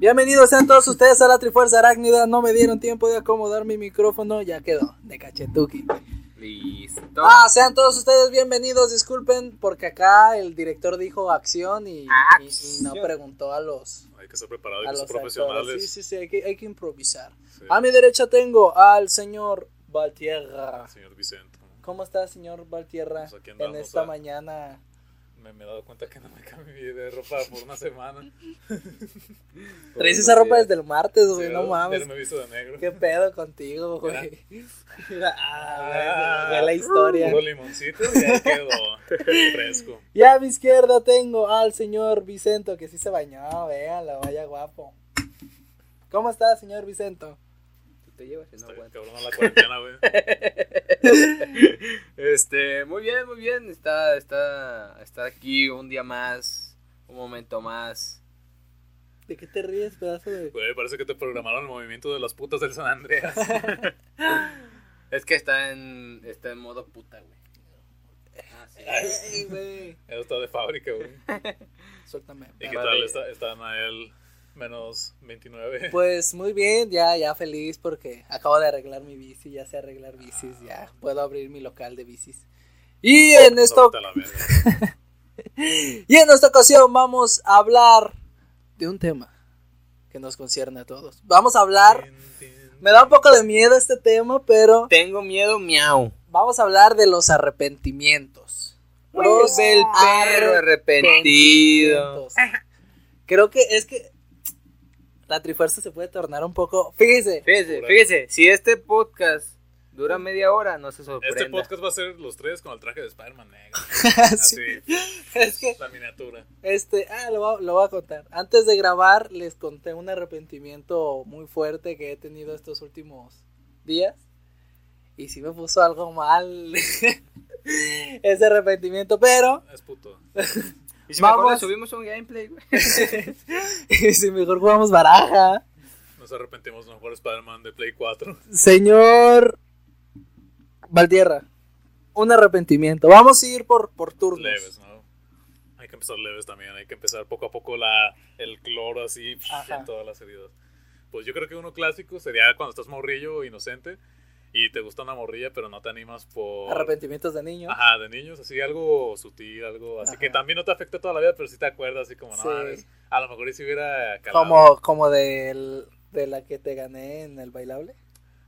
Bienvenidos sean todos ustedes a la Trifuerza Arácnida. No me dieron tiempo de acomodar mi micrófono, ya quedó, de cachetuki. Listo. Ah, sean todos ustedes bienvenidos. Disculpen porque acá el director dijo acción y, y- y no preguntó a los, Hay que ser preparado, hay a que ser los profesionales. actores. Sí, sí, sí, hay que, hay que improvisar. Sí. A mi derecha tengo al señor Valtierra. Señor Vicente. ¿Cómo está, señor Valtierra, Pues en esta mañana? Me, me he dado cuenta que no me cambié de ropa por una semana. Traes esa ropa desde el martes, güey, Sí, no ya mames. me he visto de negro. ¿Qué pedo contigo, güey? ah, güey, la historia. Puro limoncito y ahí quedó fresco. Y a mi izquierda tengo al señor Vicento, que sí se bañó, véanlo, vaya guapo. ¿Cómo está, señor Vicento? Te llevas y no cabrón la cuarentena, güey. Este, muy bien, muy bien. Está, está, está aquí un día más, un momento más. ¿De qué te ríes, pedazo de...? Güey, parece que te programaron el movimiento de las putas del San Andreas. Es que está en, está en modo puta, güey. Ah, sí. Ay, güey. Eso está de fábrica, güey. Suéltame. ¿Y qué tal está, está Nael menos 29? Pues muy bien, ya, ya feliz porque acabo de arreglar mi bici, ya sé arreglar bicis, ya puedo abrir mi local de bicis. Y en esto, y en esta ocasión vamos a hablar de un tema que nos concierne a todos. Vamos a hablar, me da un poco de miedo este tema, pero Tengo miedo, miau. vamos a hablar de los arrepentimientos. Los del perro arrepentido. arrepentimientos. Creo que es que la trifuerza se puede tornar un poco, fíjese, Fíjese, fíjese, si este podcast dura media hora, no se sorprenda. Este podcast va a ser los tres con el traje de Spider-Man negro. Sí. Así, es que la miniatura. Este, ah, lo, voy- lo voy a contar. Antes de grabar, les conté un arrepentimiento muy fuerte que he tenido estos últimos días. Y sí me puso algo mal ese arrepentimiento, pero Es puto. Y si mejor Vamos. le subimos un gameplay, güey. si mejor jugamos baraja. Nos arrepentimos de mejor Spider-Man de Play 4. Señor Valdierra, un arrepentimiento. Vamos a ir por, por turnos. Leves, ¿no? Hay que empezar leves también. Hay que empezar poco a poco la, el cloro así Ajá. en todas las heridas. Pues yo creo que uno clásico sería cuando estás morrillo, inocente, y te gusta una morrilla, pero no te animas por... Arrepentimientos de niño. Ajá, de niños, así algo sutil, algo así Ajá. que también no te afecta toda la vida, pero sí te acuerdas, así como, no, Sí. mames, a lo mejor si hubiera calado. Como, como del- de la que te gané en el bailable.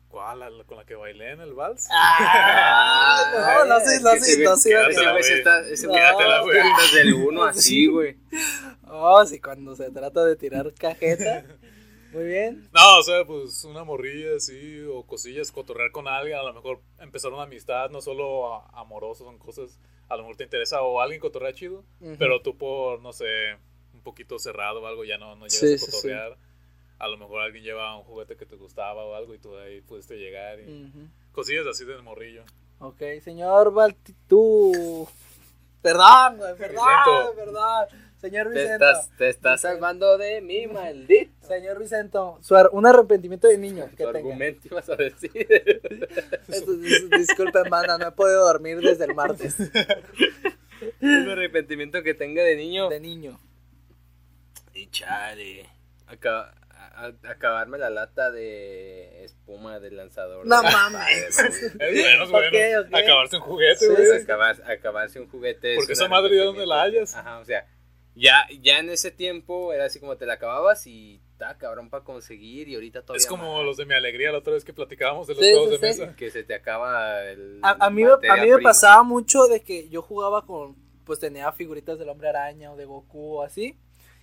¿Cuál? ¿La- la- ¿Con la que bailé en el vals? Ah, no, no, sí, no, sí, no, sí, quédatela, güey. Quédatela, güey. desde el 1 así, güey. Oh, sí, cuando se trata de tirar cajeta. Muy bien. No, o sea, pues una morrilla así, o cosillas, cotorrear con alguien, a lo mejor empezar una amistad, no solo a- amoroso, son cosas, a lo mejor te interesa o alguien cotorrea chido, pero tú por, no sé, un poquito cerrado o algo, ya no, no llegas Sí, a sí, sí. cotorrear. A lo mejor alguien lleva un juguete que te gustaba o algo y tú ahí pudiste llegar y cosillas así de morrillo. Ok, señor. Perdón, güey, perdón, Vicento. perdón. Señor Te Vicento. estás, te estás salvando de mí, maldito. Señor Vicento, su ar- un arrepentimiento de niño que tenga. argumento ibas a decir. Disculpen, banda, no he podido dormir desde el martes. Un arrepentimiento que tenga de niño. De niño. Y chale. Acaba- a- a- acabarme la lata de espuma del lanzador. No mames. Es bueno, es bueno. Acabarse un juguete, Sí, güey. sí, Acabar- acabarse un juguete. Porque esa madre ya donde la hayas. Ajá, o sea, ya, ya en ese tiempo era así como te la acababas y está cabrón para conseguir y ahorita todavía Es como más. los de mi alegría la otra vez que platicábamos de los Sí, juegos sí, de sí. mesa. que se te acaba el A, a mí, me- a mí me pasaba mucho de que yo jugaba con, pues tenía figuritas del hombre araña o de Goku o así,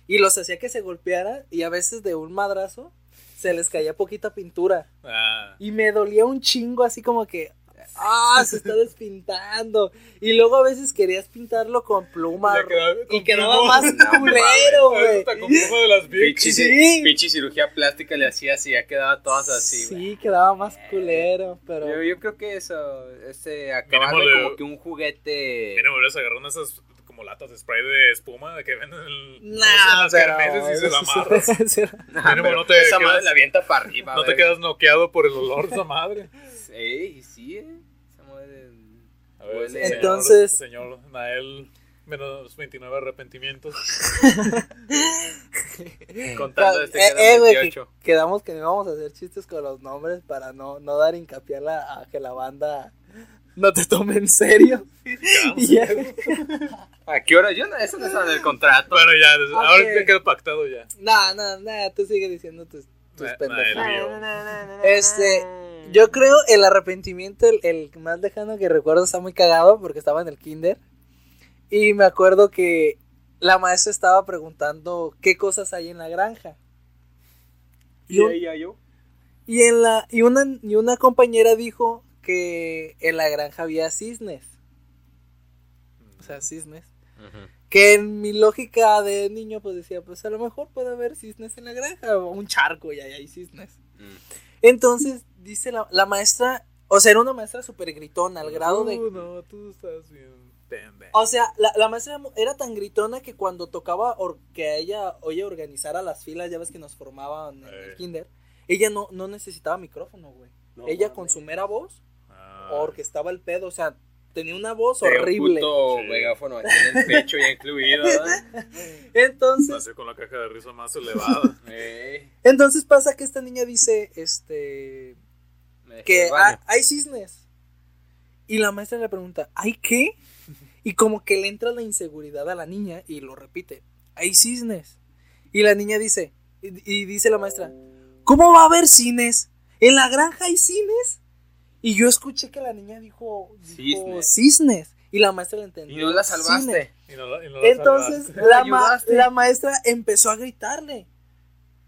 y los hacía que se golpearan y a veces de un madrazo se les caía poquita pintura Ah, y me dolía un chingo así como que, ah, se está despintando y luego a veces querías pintarlo con pluma Ya quedaba con y quedaba pluma. más culero, güey. hasta con pluma de las Bic. Pinche, Sí. cirugía plástica le hacía así, ya quedaba todas así, güey. Sí, quedaba más culero, pero... Yo, yo creo que eso, ese acabarme Mínimo le- como que un juguete. Mira, me hubieras agarrado una de esas como latas de spray de espuma de que venden en el, Nah, las pero- y se la amarras. Nah, Mínimo, pero no te esa quedas- madre la avienta para arriba. No te quedas noqueado por el olor de esa madre. Sí, sí, eh. Ver, señor- Entonces- Señor Nael Menos 29 arrepentimientos. Contando este Eh, quedan eh, güey, que- 28. quedamos que no íbamos a hacer chistes con los nombres para no, no dar hincapié a, la- a que la banda no te tome en serio. Ya. ¿A qué hora? Yo no, eso no está en el contrato. Bueno, ya, des- Ok. ahora ya quedó pactado ya. No, no, no, tú sigue diciendo tus, tus Nah, nah, pendejadas. el mío. Este, Yo creo el arrepentimiento, el, el más lejano que recuerdo está muy cagado porque estaba en el kinder. Y me acuerdo que la maestra estaba preguntando qué cosas hay en la granja. Y, un- yo? y en la, y, una, y una compañera dijo que en la granja había cisnes. O sea, cisnes. Que en mi lógica de niño pues decía, pues a lo mejor puede haber cisnes en la granja. O un charco y ahí hay cisnes. Entonces, dice la, la maestra, o sea, era una maestra súper gritona, al grado de... Tú no, tú estás bien. O sea, la, la maestra era tan gritona que cuando tocaba or- que ella, oye, organizara las filas, ya ves que nos formaban en el Eh. kinder, ella no, no necesitaba micrófono, güey. ella con su mera voz Ah, orquestaba el pedo, o sea, tenía una voz un horrible. puto Sí. megáfono aquí en el pecho ya incluido, ¿verdad? Entonces, Nació con la caja de risa más elevada. Ey, entonces pasa que esta niña dice, este, que hay cisnes. Y la maestra le pregunta, ¿hay qué? Y como que le entra la inseguridad a la niña y lo repite, hay cisnes. Y la niña dice, y, y dice la maestra, ¿cómo va a haber cines? ¿En la granja hay cines? Y yo escuché que la niña dijo, dijo Cisnes. cisnes. Y la maestra le entendió. Y no la salvaste. Y no la- y no la Entonces salvaste. la, ma- ayudaste. la maestra empezó a gritarle.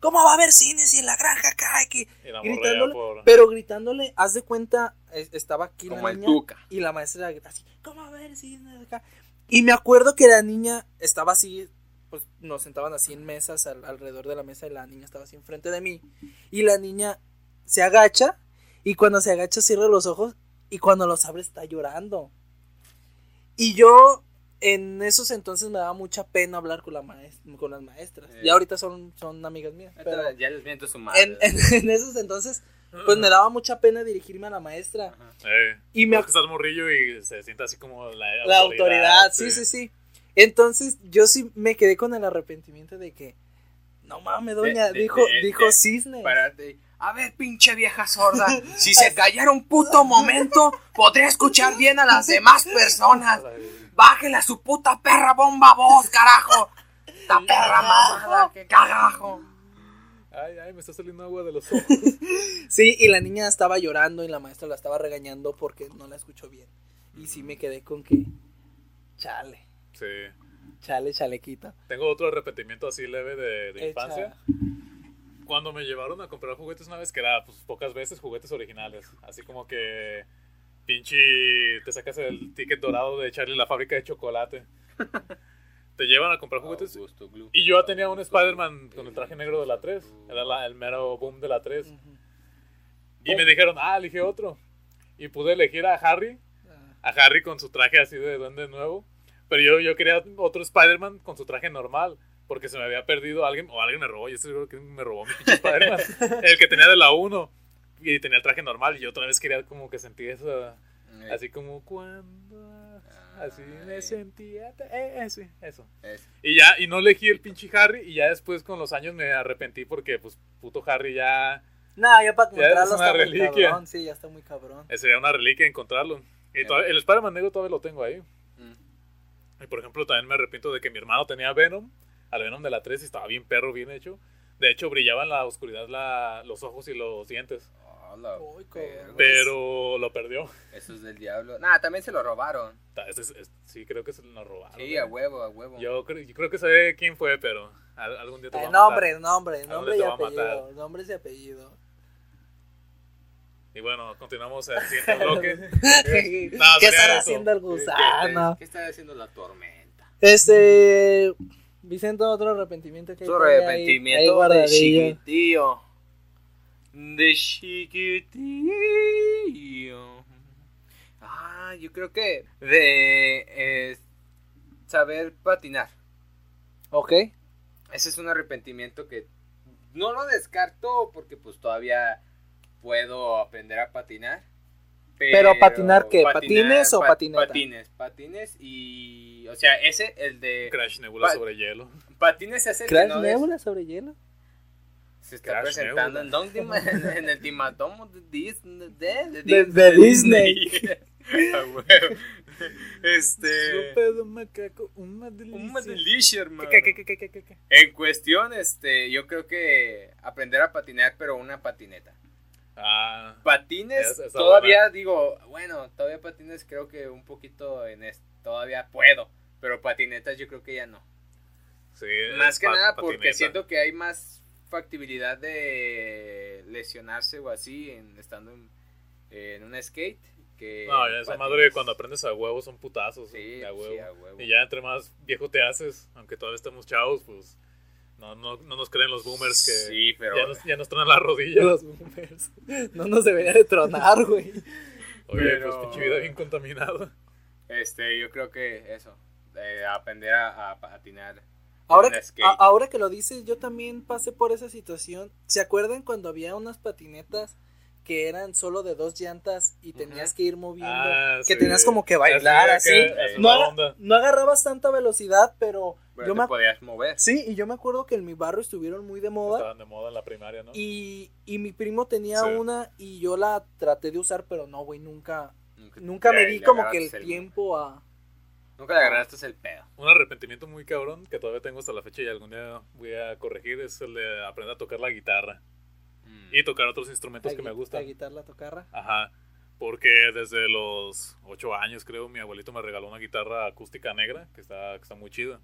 ¿Cómo va a haber cines y en la granja acá? hay que-?" Gritándole, por... Pero gritándole, haz de cuenta, es- estaba aquí Como la niña tuca. y la maestra grita así, ¿cómo va a ver cines acá? Y me acuerdo que la niña estaba así, pues nos sentaban así en mesas al- alrededor de la mesa y la niña estaba así enfrente de mí. Y la niña se agacha y cuando se agacha cierra los ojos y cuando los abre está llorando. Y yo en esos entonces me daba mucha pena hablar con, la maes- con las maestras. Eh. Y ahorita son, son amigas mías. Pero Ya les miento su madre. en, en- en esos entonces, pues me daba mucha pena dirigirme a la maestra. Eh, Y me estás morrillo y se siente así como la, La autoridad, sí, sí, sí. Entonces yo sí me quedé con el arrepentimiento de que, no mames, doña, De- de- dijo, de- dijo de- cisne. Párate. A ver, pinche vieja sorda. Si se callara un puto momento, podría escuchar bien a las demás personas. Bájele a su puta perra bomba voz, carajo. Esta perra mamada, carajo. Ay, ay, me está saliendo agua de los ojos. Sí, y la niña estaba llorando y la maestra la estaba regañando porque no la escuchó bien. Y sí me quedé con que, chale, Sí. chale, chalequita. Tengo otro arrepentimiento así leve de, de infancia. Cuando me llevaron a comprar juguetes una vez, que era pues pocas veces juguetes originales. Así como que pinche te sacas el ticket dorado de Charlie la fábrica de chocolate. te llevan a comprar juguetes. Augusto Glue. Y yo ya tenía un Spider-Man con el traje negro de la 3. Era la- el mero boom de la 3. Ujú. Y me dijeron, ah, elige otro. Y pude elegir a Harry. A Harry con su traje así de duende nuevo. Pero yo, yo quería otro Spider-Man con su traje normal. Porque se me había perdido alguien. O alguien me robó. Yo estoy seguro que me robó mi pinche Spider-Man. el que tenía de la 1. Y tenía el traje normal. Y yo otra vez quería como que sentir eso. Eh, Así como cuando. Así me Ay. sentía. Eh, eh, eso. es- Y ya, y no elegí el pinche Harry. Y ya después con los años me arrepentí porque, pues, puto Harry ya. No, ya para Ya es encontrarlo una está muy reliquia. cabrón. Sí, ya está muy cabrón. eh, Sería una reliquia encontrarlo. Y todavía- el Spider-Man negro todavía lo tengo ahí. mm. Y por ejemplo, también me arrepiento de que mi hermano tenía Venom, al Venom de la 3, y estaba bien perro, bien hecho. De hecho, brillaba en la oscuridad la- los ojos y los dientes. La. Pero lo perdió. Eso es del diablo. Nah, también se lo robaron. Ta- es- es- sí, creo que se lo robaron. Sí, ¿eh? a huevo, a huevo. Yo, creo- yo creo que sé quién fue, pero al- algún día te voy Eh, a matar. nombre, nombre, ¿A nombre y te va a apellido. matar? Nombres y apellido. Y bueno, continuamos el siguiente bloque. ¿Qué No, sería estará eso. haciendo el gusano? ¿Qué está haciendo la tormenta? Este. Vicente, otro arrepentimiento que hay Su por ahí, ahí arrepentimiento de guardadillo. chiquitillo. De chiquitillo. Ah, yo creo que de eh, saber patinar. Ok. Ese es un arrepentimiento que no lo descarto porque pues todavía puedo aprender a patinar. Pero, patinar qué, patines o patineta? Patines, patines y o sea, ese el de Crash Nebula sobre hielo. Patines es el Crash que no Nebula sobre hielo. Se está presentando en, en, el timatomo de Disney. De, de, de Disney. este. un macaco, una delicia. hermano. En cuestión, este, yo creo que aprender a patinar, pero una patineta. Ah, patines, todavía digo, bueno, todavía patines creo que un poquito en esto, todavía puedo, pero patinetas yo creo que ya no. Sí, más que nada porque siento que hay más factibilidad de lesionarse o así en estando en, en un skate que no ya esa madre cuando aprendes a huevos son putazos sí, a, huevo. y ya entre más viejo te haces aunque todavía estamos chavos pues no, no, no nos creen los boomers que sí, pero... ya, nos, ya nos tronan la rodilla los boomers. No nos debería de tronar güey. Oye pues, pero... pues pinche vida bien contaminada. este yo creo que eso aprender a, a patinar Ahora, ahora que lo dices, yo también pasé por esa situación. ¿Se acuerdan cuando había unas patinetas que eran solo de dos llantas y tenías que ir moviendo? Ah, que tenías como que bailar así. no, no, agarrabas tanta velocidad, pero... yo me podías mover. Sí, y yo me acuerdo que en mi barrio estuvieron muy de moda. Estaban de moda en la primaria, ¿no? Y, y mi primo tenía una y yo la traté de usar, pero no, güey, nunca... Nunca, me di como que el tiempo a Nunca le agarraste el pedo. Un arrepentimiento muy cabrón que todavía tengo hasta la fecha y algún día voy a corregir es el de aprender a tocar la guitarra. Mm. Y tocar otros instrumentos que me gustan. ¿La guitarra, la tocarra? Ajá. Porque desde los 8 años, creo, mi abuelito me regaló una guitarra acústica negra que está, que está muy chida.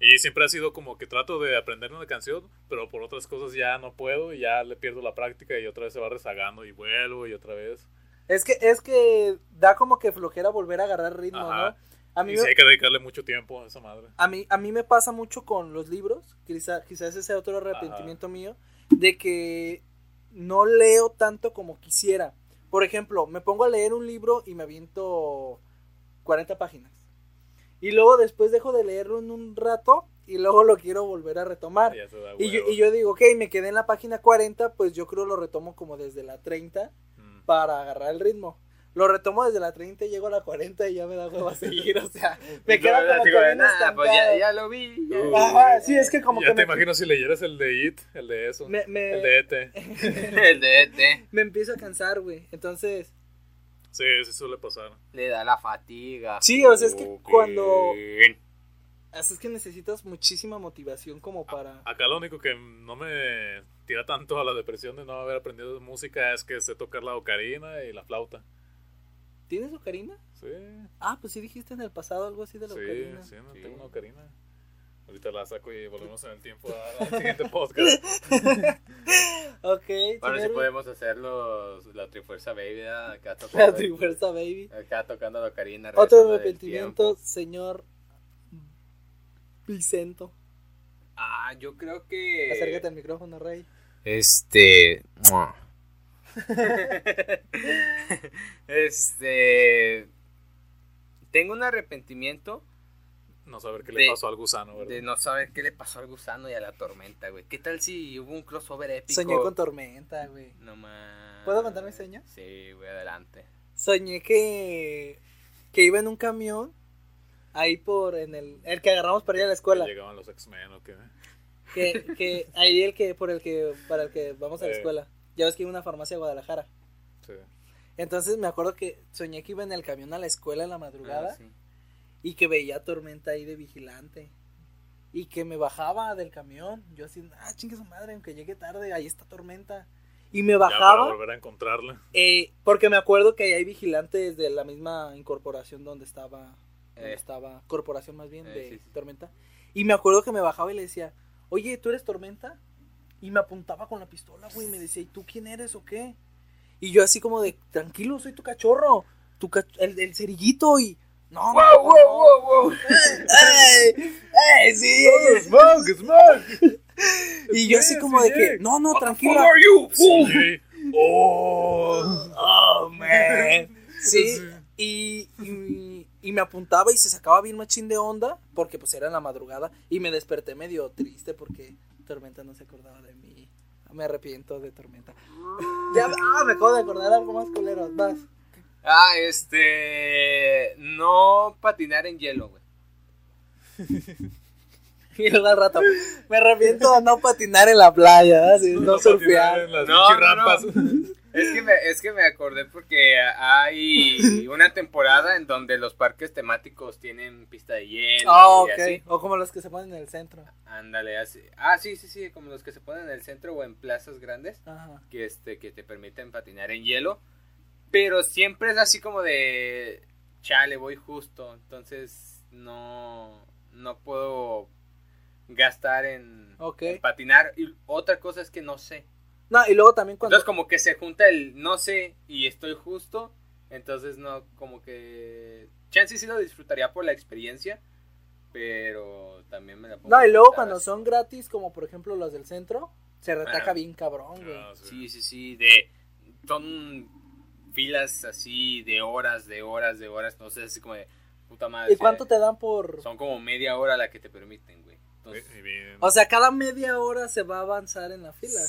Y siempre ha sido como que trato de aprender una canción, pero por otras cosas ya no puedo y ya le pierdo la práctica y otra vez se va rezagando y vuelvo y otra vez. Es que, es que da como que flojera volver a agarrar ritmo, ¿no? A mí y hay que dedicarle mucho tiempo a esa madre. A mí, a mí me pasa mucho con los libros, quizás ese sea otro arrepentimiento mío, de que no leo tanto como quisiera. Por ejemplo, me pongo a leer un libro y me aviento 40 páginas. Y luego después dejo de leerlo en un rato y luego lo quiero volver a retomar. Y yo, y yo, digo, ok, me quedé en la página 40, pues yo creo lo retomo como desde la 30 mm. para agarrar el ritmo lo retomo desde la 30 y llego a la 40 y ya me da huevo a seguir, o sea, me queda como que nada, pues ya, ya, lo vi. Ajá, sí, es que como ya que te imagino si leyeras el de It, el de eso, me, el de ET. el de ET. Me empiezo a cansar, güey, entonces... Sí, sí suele pasar. Le da la fatiga. Sí, o sea, es que cuando... Es que necesitas muchísima motivación como para... Acá lo único que no me tira tanto a la depresión de no haber aprendido música es que sé tocar la ocarina y la flauta. ¿Tienes ocarina? Sí. Ah, pues sí dijiste en el pasado algo así de la ocarina. Sí, no, tengo una ocarina. Ahorita la saco y volvemos en el tiempo al siguiente podcast. ok. Bueno, si podemos hacer los, la Trifuerza Baby. Acá tocando, la Trifuerza Baby. Acá tocando la ocarina. Otro arrepentimiento, señor Vicento. Ah, yo creo que. Acércate al micrófono, Rey. Este. este. Tengo un arrepentimiento. No saber qué le pasó al gusano, De no saber qué le pasó al gusano y a la tormenta, güey. ¿Qué tal si hubo un crossover épico? Soñé con tormenta, güey. No más. ¿Puedo contar mi sueño? Sí, güey, adelante. Soñé que. que iba en un camión. Ahí por. en el. el que agarramos para ir a la escuela. llegaban los X-Men o qué. Que, que ahí el que. por el que. para el que vamos a la escuela. Ya ves que iba a una farmacia a Guadalajara. Sí. Entonces me acuerdo que soñé que iba en el camión a la escuela en la madrugada. Ah, y que veía tormenta ahí de vigilante. Y que me bajaba del camión. Yo así, ah, chingue su madre, aunque llegue tarde, ahí está tormenta. Y me bajaba. para volver a encontrarla. Eh, porque me acuerdo que ahí hay vigilantes de la misma incorporación donde estaba. Donde eh. estaba. Corporación más bien, eh, de Tormenta. Y me acuerdo que me bajaba y le decía, oye, ¿tú eres Tormenta? Y me apuntaba con la pistola, güey, y me decía, ¿y tú quién eres o qué? Y yo así como de, tranquilo, soy tu cachorro, tu el, el cerillito y... No, wow, wow, wow, wow. ¡Ey! ¡Ey, sí! Oh, smoke, smoke! y yo así como de que, no, no, tranquilo. are you? Sí. Oh, oh, man. Sí, y, y, y, me apuntaba y se sacaba bien machín de onda, porque pues era en la madrugada, y me desperté medio triste porque Tormenta no se acordaba de mí. Me arrepiento de Tormenta. ya, ah, me acabo de acordar algo más culero. Vas. Ah, este. No patinar en hielo, güey. Y luego al rato, me arrepiento de no patinar en la playa, ¿sí? no, surfear. En las No, no, no. Es que, me, es que me acordé porque hay una temporada en donde los parques temáticos tienen pista de hielo. Ah, y ok. así. O como los que se ponen en el centro. Ándale, así. Ah, sí, sí, sí, como los que se ponen en el centro o en plazas grandes. Ajá. que este que te permiten patinar en hielo, pero siempre es así como de chale, voy justo, entonces no no puedo gastar en, en patinar y otra cosa es que no sé. No, y luego también cuando. Entonces como que se junta el no sé y estoy justo, entonces no como que chance sí lo disfrutaría por la experiencia, pero también me la pongo No, y luego cuando son gratis, como por ejemplo los del centro, se retaca Ajá. bien cabrón, güey. Ah, sí. Sí, sí, de son filas así de horas, de horas, de horas, no sé, así como de puta madre. ¿Y cuánto te dan por...? Son como media hora la que te permiten, güey. Entonces, Y bien. O sea, cada media hora se va a avanzar en la fila.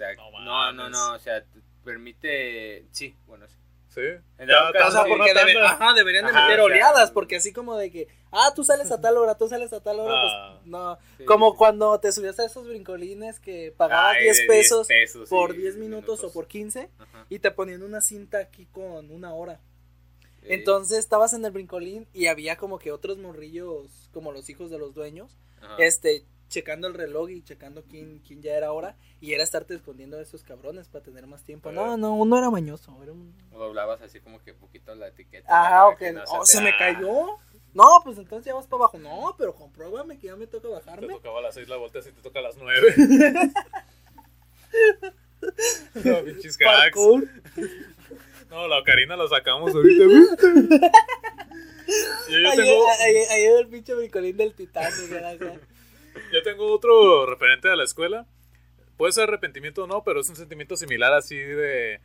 Exacto. No No, no, no, o sea, te permite, sí, bueno, sí. Sí. En Ya, caso, sí, debe- ajá, deberían de Ajá, meter sea, oleadas, porque así como de que, ah, tú sales a tal hora, tú sales a tal hora, Ah. pues no. Sí, como sí. cuando te subías a esos brincolines que pagabas Ay, 10 de pesos, pesos, por sí, 10 minutos, o por 15 Ajá. y te ponían una cinta aquí con una hora. Entonces estabas en el brincolín y había como que otros morrillos, como los hijos de los dueños, Ajá. este, checando el reloj y checando quién, quién ya era hora y era estarte escondiendo a esos cabrones para tener más tiempo. No, Eh. no, uno era mañoso, era un... O doblabas así como que poquito la etiqueta. Ah, ok. no Oh, te- se me cayó. No, pues entonces ya vas para abajo. No, pero compruébame que ya me toca Te bajarme. tocaba a las 6 la volteas y te toca a las 9. no, pinches. Parkour. No, la ocarina la sacamos ahorita, güey. Yo, yo Ahí, tengo, el pinche bricolín del Titanic. Yo tengo otro referente de la escuela. Puede ser arrepentimiento o no, pero es un sentimiento similar así de,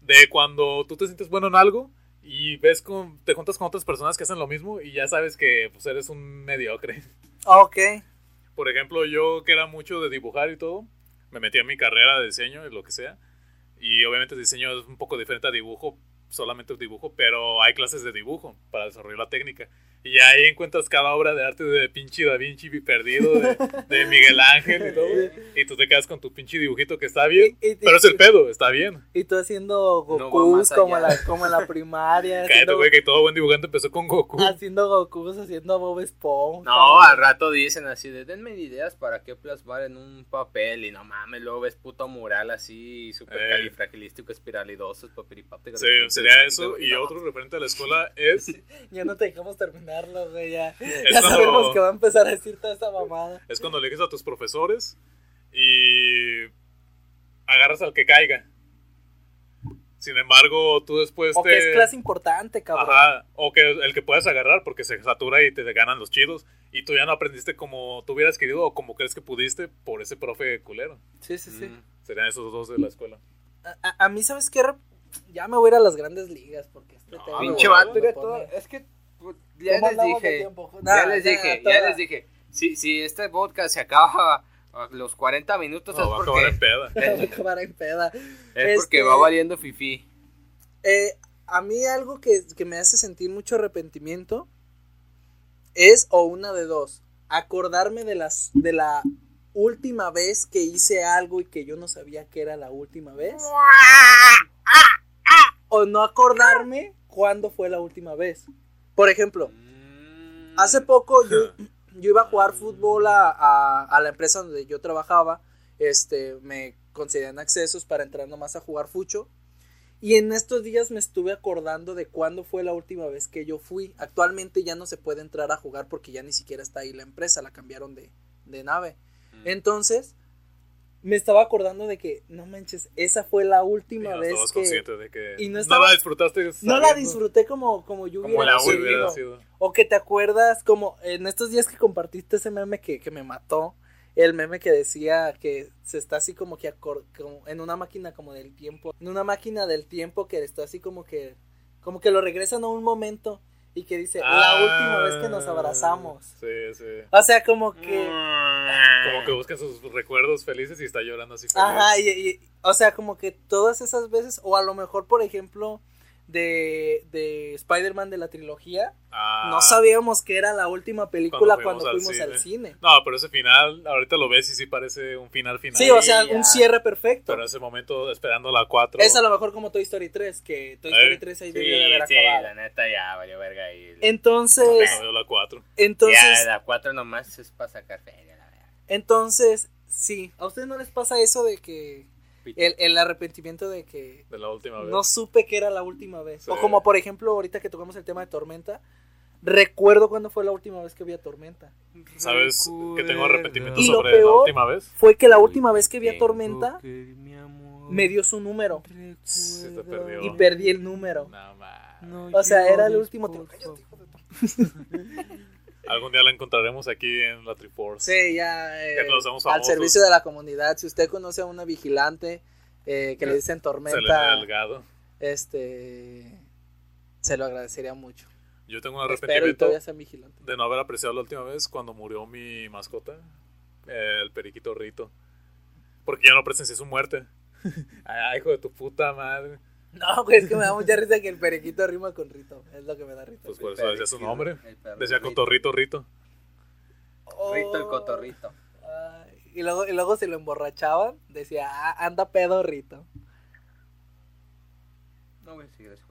de cuando tú te sientes bueno en algo y ves con, te juntas con otras personas que hacen lo mismo y ya sabes que pues eres un mediocre. Ok. Por ejemplo, yo que era mucho de dibujar y todo, me metí a mi carrera de diseño y lo que sea. Y obviamente diseño es un poco diferente a dibujo, solamente dibujo, pero hay clases de dibujo para desarrollar la técnica. Y ahí encuentras cada obra de arte de pinche Da Vinci perdido, de, de Miguel Ángel y todo. Y tú te quedas con tu pinche dibujito que está bien, Y- y- pero es el pedo, está bien. Y tú haciendo Goku como, la, como en la primaria. Cállate, güey, que todo buen dibujante empezó con Goku. haciendo Goku, haciendo a Bob Esponja. No, al rato dicen así de denme ideas para qué plasmar en un papel y no mames, luego ves puto mural así super Eh. califragilístico espiralidoso, papiripapte. Sí, sería eso. Y otro referente a la escuela es, Ya no te dejamos terminarlo, güey. Ya, Es ya cuando- sabemos que va a empezar a decir toda esta mamada. es cuando eliges a tus profesores y agarras al que caiga. Sin embargo, tú después O te... que es clase importante, cabrón. Ajá, o que el que puedas agarrar porque se satura y te ganan los chidos y tú ya no aprendiste como tú hubieras querido o como crees que pudiste por ese profe culero. Sí, sí, sí. Mm. Serían esos dos de la escuela. A, a- a mí, ¿sabes qué? Ya me voy a ir a las grandes ligas porque este No, tema Pinche vato, todo. Es que ya ¿Cómo les dije. tiempo? Ya les nada, dije, toda- ya les dije. Si, si este podcast se acaba a los 40 minutos No, va a es acabar en porque, peda. Voy a acabar en peda. es porque Este- va valiendo fifi. Eh, a mí algo que, que me hace sentir mucho arrepentimiento es o una de dos. Acordarme de las de la última vez que hice algo y que yo no sabía que era la última vez. O no acordarme cuándo fue la última vez. Por ejemplo, Mm. Hace poco yo, yo iba a jugar fútbol a, a- a la empresa donde yo trabajaba. Este, me concedían accesos para entrar nomás a jugar fucho. Y en estos días me estuve acordando de cuándo fue la última vez que yo fui. Actualmente ya no se puede entrar a jugar porque ya ni siquiera está ahí la empresa, la cambiaron de, de nave. Mm. Entonces, me estaba acordando de que, no manches, esa fue la última no vez que... de que y no no, estaba- la disfrutaste. No la disfruté como, como yo Como hubiera la como querido. hubiera sido. O que te acuerdas como en estos días que compartiste ese meme que, que me mató. El meme que decía que se está así como que acor- como en una máquina como del tiempo. En una máquina del tiempo que está así como que como que lo regresan a un momento y que dice la última vez que nos abrazamos. Ah, Sí, sí. O sea, como que Como que busca sus recuerdos felices y está llorando así. Ajá, y, y- o sea, como que todas esas veces, o a lo mejor, por ejemplo, de, de Spider-Man de la trilogía, Ah, no sabíamos que era la última película Cuando cuando fuimos fuimos, al al cine. No, pero ese final, ahorita lo ves y sí parece un final final. Sí, o sea, ya. un cierre perfecto. Pero ese momento esperando la 4. Es a lo mejor como Toy Story 3, que Toy Story Eh. 3 ahí Sí, debió de haber sí, acabado. la neta ya valió verga ahí. Entonces, No la 4. entonces, ya, la 4 nomás es para sacar feria, la verdad. entonces, sí. ¿A ustedes no les pasa eso de que el, el arrepentimiento de que De la última vez. no supe que era la última vez? Sí. O como por ejemplo, ahorita que tocamos el tema de Tormenta, recuerdo cuándo fue la última vez que vi a Tormenta. ¿Sabes que tengo arrepentimiento Y lo sobre la peor- última vez? Fue que la última vez que vi a Tormenta me dio su número Se te perdió. y perdí el número. No. O sea, era el último tiempo. Algún día la encontraremos aquí en la Triforce. Sí, ya. eh, hacemos al servicio de la comunidad. Si usted conoce a una vigilante eh, que le dicen tormenta, delgado. este. Se lo agradecería mucho. Yo tengo un arrepentimiento de no haber apreciado la última vez cuando murió mi mascota, el periquito Rito. Porque yo no presencié su muerte. Ay, hijo de tu puta madre. No, güey, es que me da mucha risa que el periquito rima con Rito. Es lo que me da risa. Pues por eso decía su nombre. Decía Rito. cotorrito Rito. Rito el Oh, cotorrito. ay, y, luego, y luego se lo emborrachaban. Decía, "Ah, anda pedo Rito. No, güey, sí, gracias.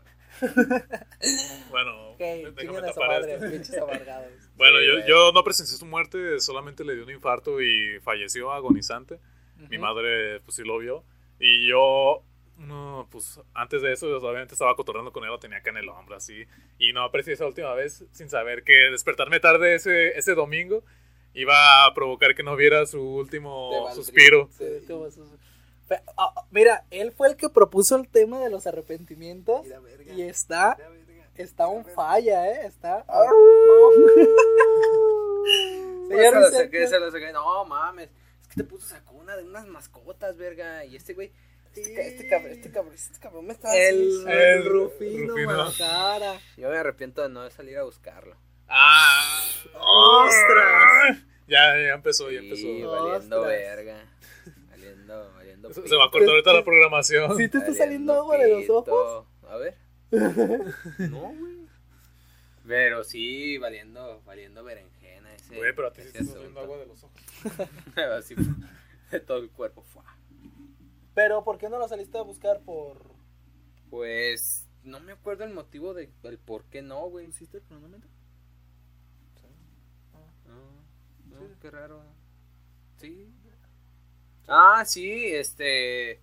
Bueno, Ok, déjame chinguen a su madre, esto. pinches amargados. Bueno, Sí, yo, yo no presencié su muerte, solamente le dio un infarto y falleció agonizante. Mi Ujú. madre, pues sí lo vio. Y yo, no, pues antes de eso, obviamente estaba cotorreando con él, lo tenía acá en el hombro, así. Y no aprecié esa última vez sin saber que despertarme tarde ese, ese domingo iba a provocar que no viera su último valdría. suspiro. Sí, ah, ah, Mira, él fue el que propuso el tema de los arrepentimientos y está, está un falla, ¿eh? Está. Señor Se lo Vicente. saqué, se lo saqué. No mames. Es que te puso sacuna de unas mascotas, verga. Y este güey. Este, este cabrón, este cabrón, este cabrón me está El, así. el El Rufino, Rufino. Yo me arrepiento de no salir a buscarlo. ¡Ah! ¡Ostras! Ya, ya empezó, ya Sí, empezó. valiendo Ostras. verga. Valiendo, valiendo. Se se va a cortar ahorita la programación. Sí te está Valiendo saliendo agua de los pito. ojos. A ver. No, güey. Pero sí, valiendo, valiendo berenjena ese. Güey, pero a ti sí ese te está saliendo agua de los ojos. Así, de todo el cuerpo. fuá. Pero, ¿por qué no lo saliste a buscar por. Pues no me acuerdo el motivo de, del por qué no, güey. ¿Hiciste el cronómetro? No, no, qué raro. Sí. Ah, sí, este.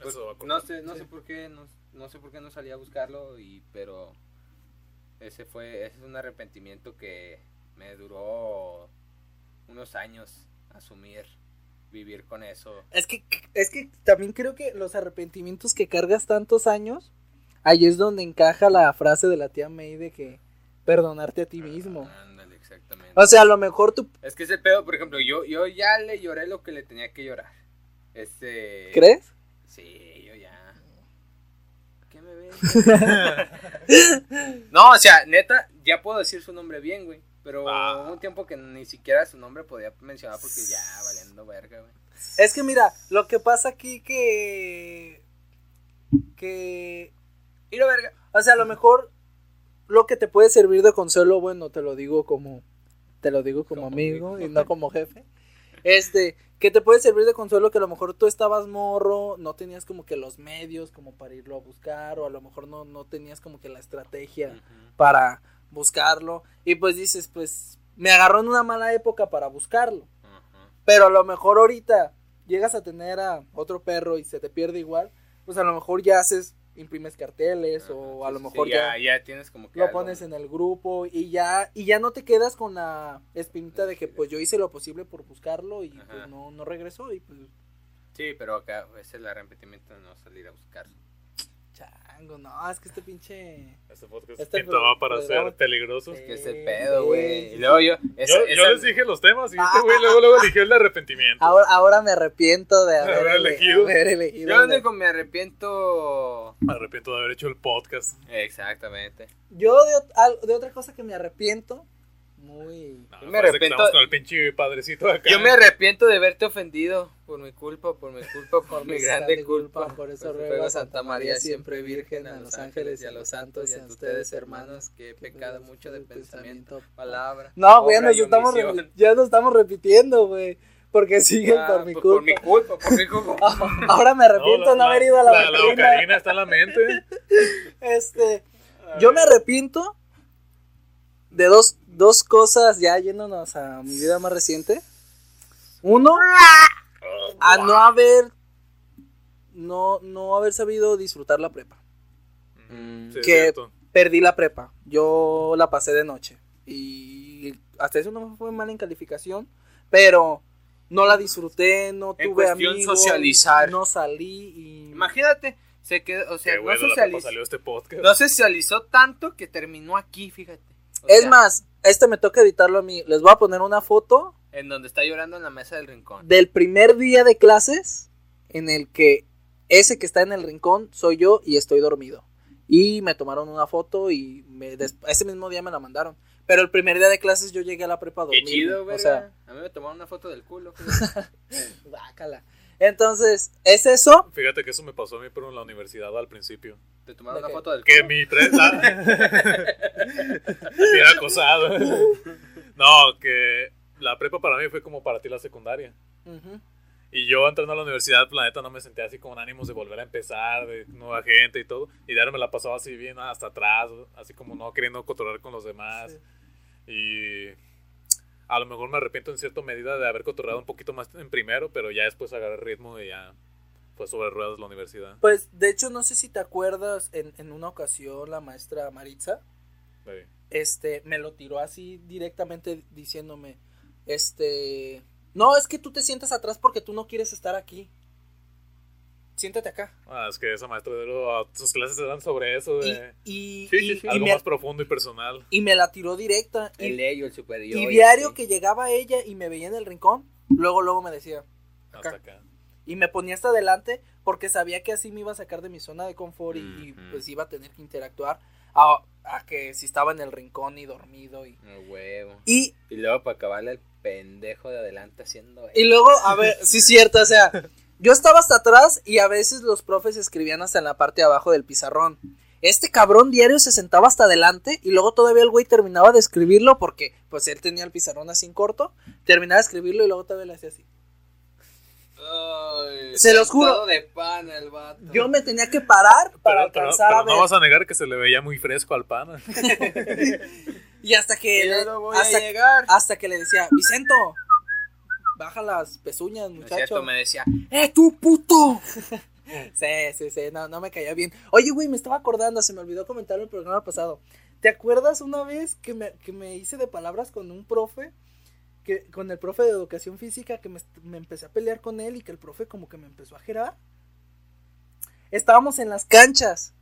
pues, Eso va a no sé, no Sí. sé por qué, no, no sé por qué no salí a buscarlo y, pero ese fue, ese es un arrepentimiento que me duró unos años asumir, vivir con eso. Es que, es que también creo que los arrepentimientos que cargas tantos años, ahí es donde encaja la frase de la tía May de que perdonarte a ti mismo. Ándale, exactamente. O sea, a lo mejor tú es que ese pedo, por ejemplo, yo, yo ya le lloré lo que le tenía que llorar. Este. crees. Sí, yo ya. ¿Qué me ves? no, o sea, neta, ya puedo decir su nombre bien, güey. Pero Ah. hubo un tiempo que ni siquiera su nombre podía mencionar porque ya valiendo verga, güey. Es que mira, lo que pasa aquí que que Y la verga. o sea, a lo mejor lo que te puede servir de consuelo, bueno, te lo digo como te lo digo como, Como amigo amigo. y no como jefe. Este, que te puede servir de consuelo que a lo mejor tú estabas morro, no tenías como que los medios como para irlo a buscar o a lo mejor no no tenías como que la estrategia para buscarlo y pues dices, pues me agarró en una mala época para buscarlo. Pero a lo mejor ahorita llegas a tener a otro perro y se te pierde igual, pues a lo mejor ya haces, imprimes carteles o a lo mejor sí, ya, ya, ya tienes como que. lo algo. pones en el grupo y ya y ya no te quedas con la espinita de que pues yo hice lo posible por buscarlo y pues no, no regresó y pues Sí, pero acá es el arrepentimiento de no salir a buscarlo. Chango, no, es que este pinche... Este podcast Este pintaba para ser peligroso. Sí. Que es el pedo, güey. Y luego yo. esa- Yo, yo esa- les dije los temas y este güey ah, luego, luego eligió el arrepentimiento. Ahora, ahora me arrepiento de haber, Haber ele- elegido. haber elegido Yo único me arrepiento. Me arrepiento de haber hecho el podcast. Exactamente. Yo de, de otra cosa que me arrepiento muy... No, Yo me arrepiento- con el pinche padrecito acá. Yo me arrepiento de verte ofendido por mi culpa, por mi culpa, por mi grande culpa. Por eso ruego ruego a Santa María, siempre Virgen, a los ángeles y a los santos y a ustedes, hermanos, que he pecado mucho de pensamiento, palabra. No, güey, ya estamos, repi- ya nos estamos repitiendo, güey. Porque siguen Ah, por mi pues culpa. Por mi culpa, por mi culpa. Ahora me arrepiento de no haber ido a la, la, la ocarina está en la mente. Este, yo me arrepiento de dos, dos cosas ya yéndonos a mi vida más reciente. Uno, a no haber, no, no haber sabido disfrutar la prepa. Mm, Sí, que cierto. perdí la prepa. Yo la pasé de noche. Y hasta eso no me fue mal en calificación. Pero no la disfruté, no En tuve cuestión amigos. socializar. No salí y. Imagínate, se quedó, o sea, Qué no, bueno, la socializ- prepa salió este podcast. no socializó tanto que terminó aquí, fíjate. O Es sea, más, este me toca editarlo a mí. Les voy a poner una foto En donde está llorando en la mesa del rincón. del primer día de clases en el que ese que está en el rincón soy yo y estoy dormido. Y me tomaron una foto y me ese mismo día me la mandaron. Pero el primer día de clases yo llegué a la prepa a Qué chido, O verga. sea, a mí me tomaron una foto del culo. Bácala. Entonces, es eso. Fíjate que eso me pasó a mí, pero en la universidad al principio. Te tomaron ¿De una qué? foto del Que mi presa. era acosado. No, que la prepa para mí fue como para ti la secundaria. Y yo entrando a la universidad, la neta, no me sentía así con ánimos de volver a empezar, de nueva gente y todo. Y de ahora me la pasaba así bien hasta atrás, así como no queriendo cotorrear con los demás. Y a lo mejor me arrepiento en cierta medida de haber cotorreado un poquito más en primero, pero ya después agarré ritmo y ya fue sobre ruedas la universidad. Pues, de hecho, no sé si te acuerdas, en, en una ocasión la maestra Maritza, Sí. este, me lo tiró así directamente diciéndome, este, no, es que tú te sientas atrás porque tú no quieres estar aquí. Siéntate acá. Ah, es que esa maestra de lo- sus clases eran sobre eso, Y, de y, Sí, sí, y- sí. y algo me, más profundo y personal. y me la tiró directa. Y, El ello, el superior. y diario que llegaba ella y me veía en el rincón, luego, luego me decía, Hasta acá. Y me ponía hasta adelante porque sabía que así me iba a sacar de mi zona de confort y, y, pues iba a tener que interactuar a, a que si estaba en el rincón y dormido y... Huevo. Y, Y luego para acabarle el pendejo de adelante haciendo y luego, a ver, sí es cierto, o sea, yo estaba hasta atrás y a veces los profes escribían hasta en la parte de abajo del pizarrón. Este cabrón diario se sentaba hasta adelante y luego todavía el güey terminaba de escribirlo porque pues él tenía el pizarrón así en corto, terminaba de escribirlo y luego todavía le hacía así. Ay, Se los juro. sentado de pan el vato. Yo me tenía que parar para Pero, pero- alcanzar pero a ver. no vas a negar que se le veía muy fresco al pana. Y hasta que Y le- yo no voy hasta, a llegar. hasta que le decía, Vicento, baja las pezuñas, No es muchacho. cierto, me decía, ¡eh, tú puto! Sí, sí, sí, no, no me caía bien. Oye, güey, me estaba acordando, se me olvidó comentar el programa pasado. ¿Te acuerdas una vez que me, que me hice de palabras con un profe? Que, con el profe de educación física, que me, me empecé a pelear con él y que el profe como que me empezó a gerar. Estábamos en las canchas.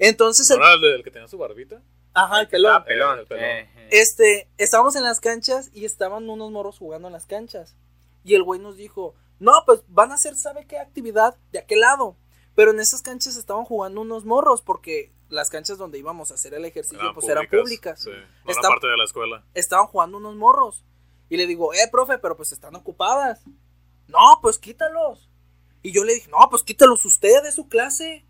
Entonces, el, el, del que tenía su barbita. ajá, el pelón. Ah, pelón. el pelón. Eh, eh. Este, estábamos en las canchas y estaban unos morros jugando en las canchas. Y el güey nos dijo, no, pues van a hacer, ¿sabe qué actividad? De aquel lado. Pero en esas canchas estaban jugando unos morros porque las canchas donde íbamos a hacer el ejercicio pues eran públicas. Sí, no Está- era parte de la escuela. Estaban jugando unos morros. Y le digo, eh, profe, pero pues están ocupadas. No, pues quítalos. Y yo le dije, no, pues quítalos usted de su clase.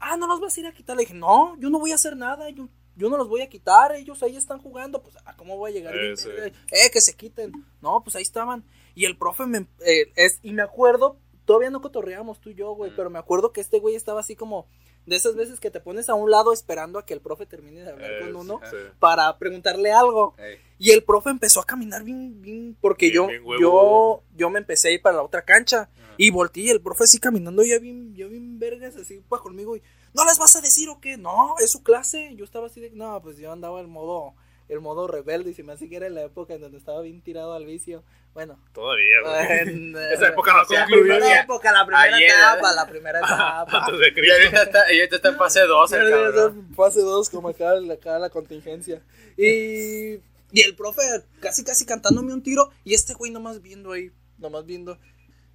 Ah, no los vas a ir a quitar. Le dije, no, yo no voy a hacer nada. Yo, yo no los voy a quitar. Ellos ahí están jugando. Pues, ¿a cómo voy a llegar? Eh, sí. Eh, que se quiten. No, pues ahí estaban. Y el profe me. eh, es, y me acuerdo, todavía no cotorreamos tú y yo, güey. Mm. Pero me acuerdo que este güey estaba así como. De esas veces que te pones a un lado esperando a que el profe termine de hablar Eh, con uno sí. para preguntarle algo. Eh, Y el profe empezó a caminar bien, bien, porque Bien, yo, bien yo, yo me empecé a ir para la otra cancha. Ajá. Y volteé y el profe así caminando ya bien, ya bien vergas, así para conmigo. Y, ¿no les vas a decir o qué? No, es su clase. Yo estaba así de, no, pues yo andaba en modo, el modo rebelde y se me hace que era en la época en donde estaba bien tirado al vicio. Bueno. Todavía, güey. Esa época no concluyó. La época, la primera Ayer, etapa, ¿eh? la primera etapa. Antes de Y ahorita está, y está en fase 2 el cabrón. Fase 2, como acá, acá la contingencia. Y, y el profe casi, casi cantándome un tiro. Y este güey nomás viendo ahí, nomás viendo.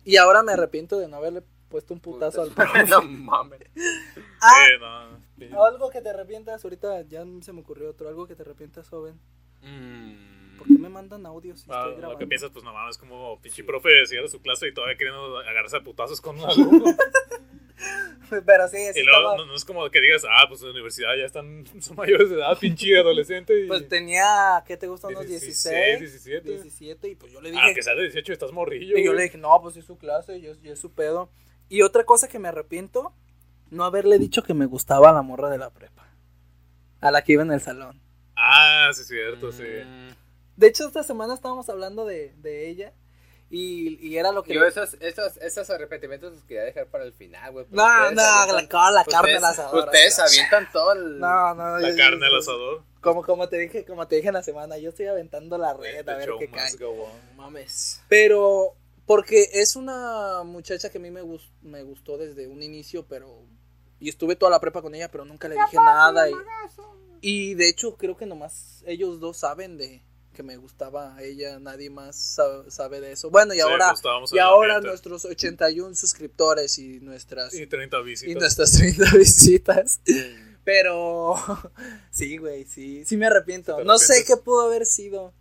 Y ahora me arrepiento de no haberle puesto un putazo al profe. No mames. Ah, Sí, no. algo que te arrepientas, ahorita ya se me ocurrió otro, algo que te arrepientas, joven. Mm. ¿Por qué me mandan audios si ah, estoy grabando? Lo que piensas, pues no mames, como pinche profe decía su clase y todavía queriendo agarrarse a putazos con un alumno. Pero sí, Y luego no, es como que digas, ah, pues en la universidad ya están, son mayores de edad, pinche adolescente. Y... Pues tenía, ¿qué te gusta? Unos 16, 17. 17. Y pues yo le dije. Ah, que sea de 18 estás morrillo. Y yo le dije, no, pues es su clase, yo, es su pedo. Y otra cosa que me arrepiento, no haberle dicho que me gustaba la morra de la prepa. A la que iba en el salón. Ah, sí, es cierto, sí. Mm. De hecho, esta semana estábamos hablando de, de ella. Y, y, era lo que. Yo, esos, esos, esos arrepentimientos los quería dejar para el final, güey. No, no, la, la carne al asador. Ustedes avientan todo el. No, no, La carne al asador. Como, como, te dije, como te dije en la semana, yo estoy aventando la red a ver qué cae. Mames. Pero, porque es una muchacha que a mí me, gust, me gustó desde un inicio, pero. Y estuve toda la prepa con ella, pero nunca le dije nada. Y, y de hecho, creo que nomás ellos dos saben de que me gustaba ella, nadie más sabe, de eso. Bueno, y ahora, pues, y ahora nuestros 81 suscriptores y nuestras y 30 visitas. Y nuestras 30 visitas. Pero sí, güey, sí, sí me arrepiento. No sé qué pudo haber sido.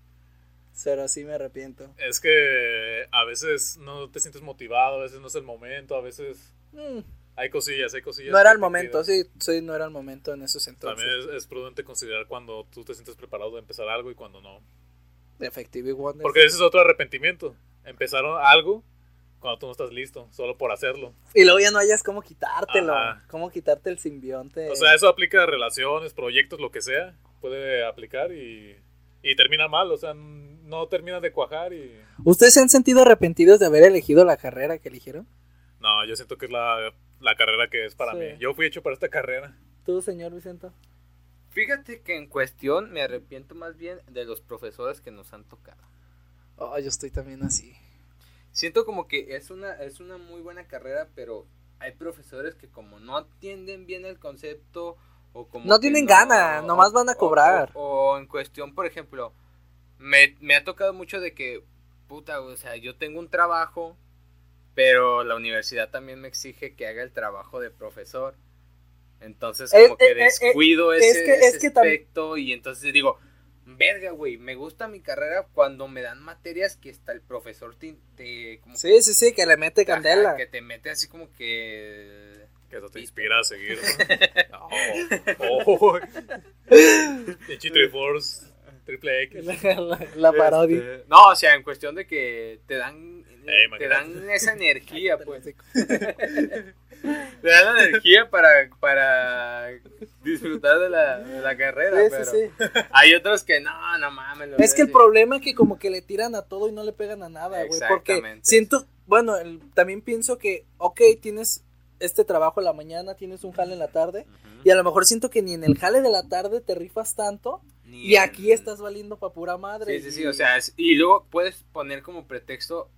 Pero sí me arrepiento. Es que a veces no te sientes motivado, a veces no es el momento, a veces mm. hay cosillas, hay cosillas. No era el momento, sí, sí, no era el momento en esos entonces. También es, es prudente considerar cuando tú te sientes preparado de empezar algo y cuando no. Effective Wonder. Porque ese es otro arrepentimiento. Empezaron algo cuando tú no estás listo, solo por hacerlo. Y luego ya no hayas cómo quitártelo, cómo quitarte el simbionte. O sea, eso aplica a relaciones, proyectos, lo que sea. Puede aplicar y, y termina mal, o sea, no termina de cuajar y... ¿Ustedes se han sentido arrepentidos de haber elegido la carrera que eligieron? No, yo siento que es la, la carrera que es para mí. Yo fui hecho para esta carrera. ¿Tú, señor Vicente? Fíjate que en cuestión me arrepiento más bien de los profesores que nos han tocado. Oh, yo estoy también así. Siento como que es una, es una muy buena carrera, pero hay profesores que como no atienden bien el concepto o como... No tienen gana, nomás van a cobrar. O, en cuestión, por ejemplo, me, me ha tocado mucho de que, puta, o sea, yo tengo un trabajo, pero la universidad también me exige que haga el trabajo de profesor. Entonces como que descuido ese, aspecto y entonces digo, verga, güey, me gusta mi carrera cuando me dan materias que está el profesor te... sí, sí, sí, que le mete candela. que te mete así como que... Que eso te inspira a seguir. ¿no? oh, Force, Triple X. La, parodia. Este, no, o sea, en cuestión de que te dan, te dan esa energía, pues. te dan energía para, para disfrutar de la, de la carrera. pero Hay otros que no, no mames. Es que el problema es que como que le tiran a todo y no le pegan a nada, güey. Porque siento, bueno, también pienso que, ok, tienes este trabajo en la mañana, tienes un jale en la tarde. Y a lo mejor siento que ni en el jale de la tarde te rifas tanto. y aquí estás valiendo pa' pura madre. Sí, sí, sí, o sea, y luego puedes poner como pretexto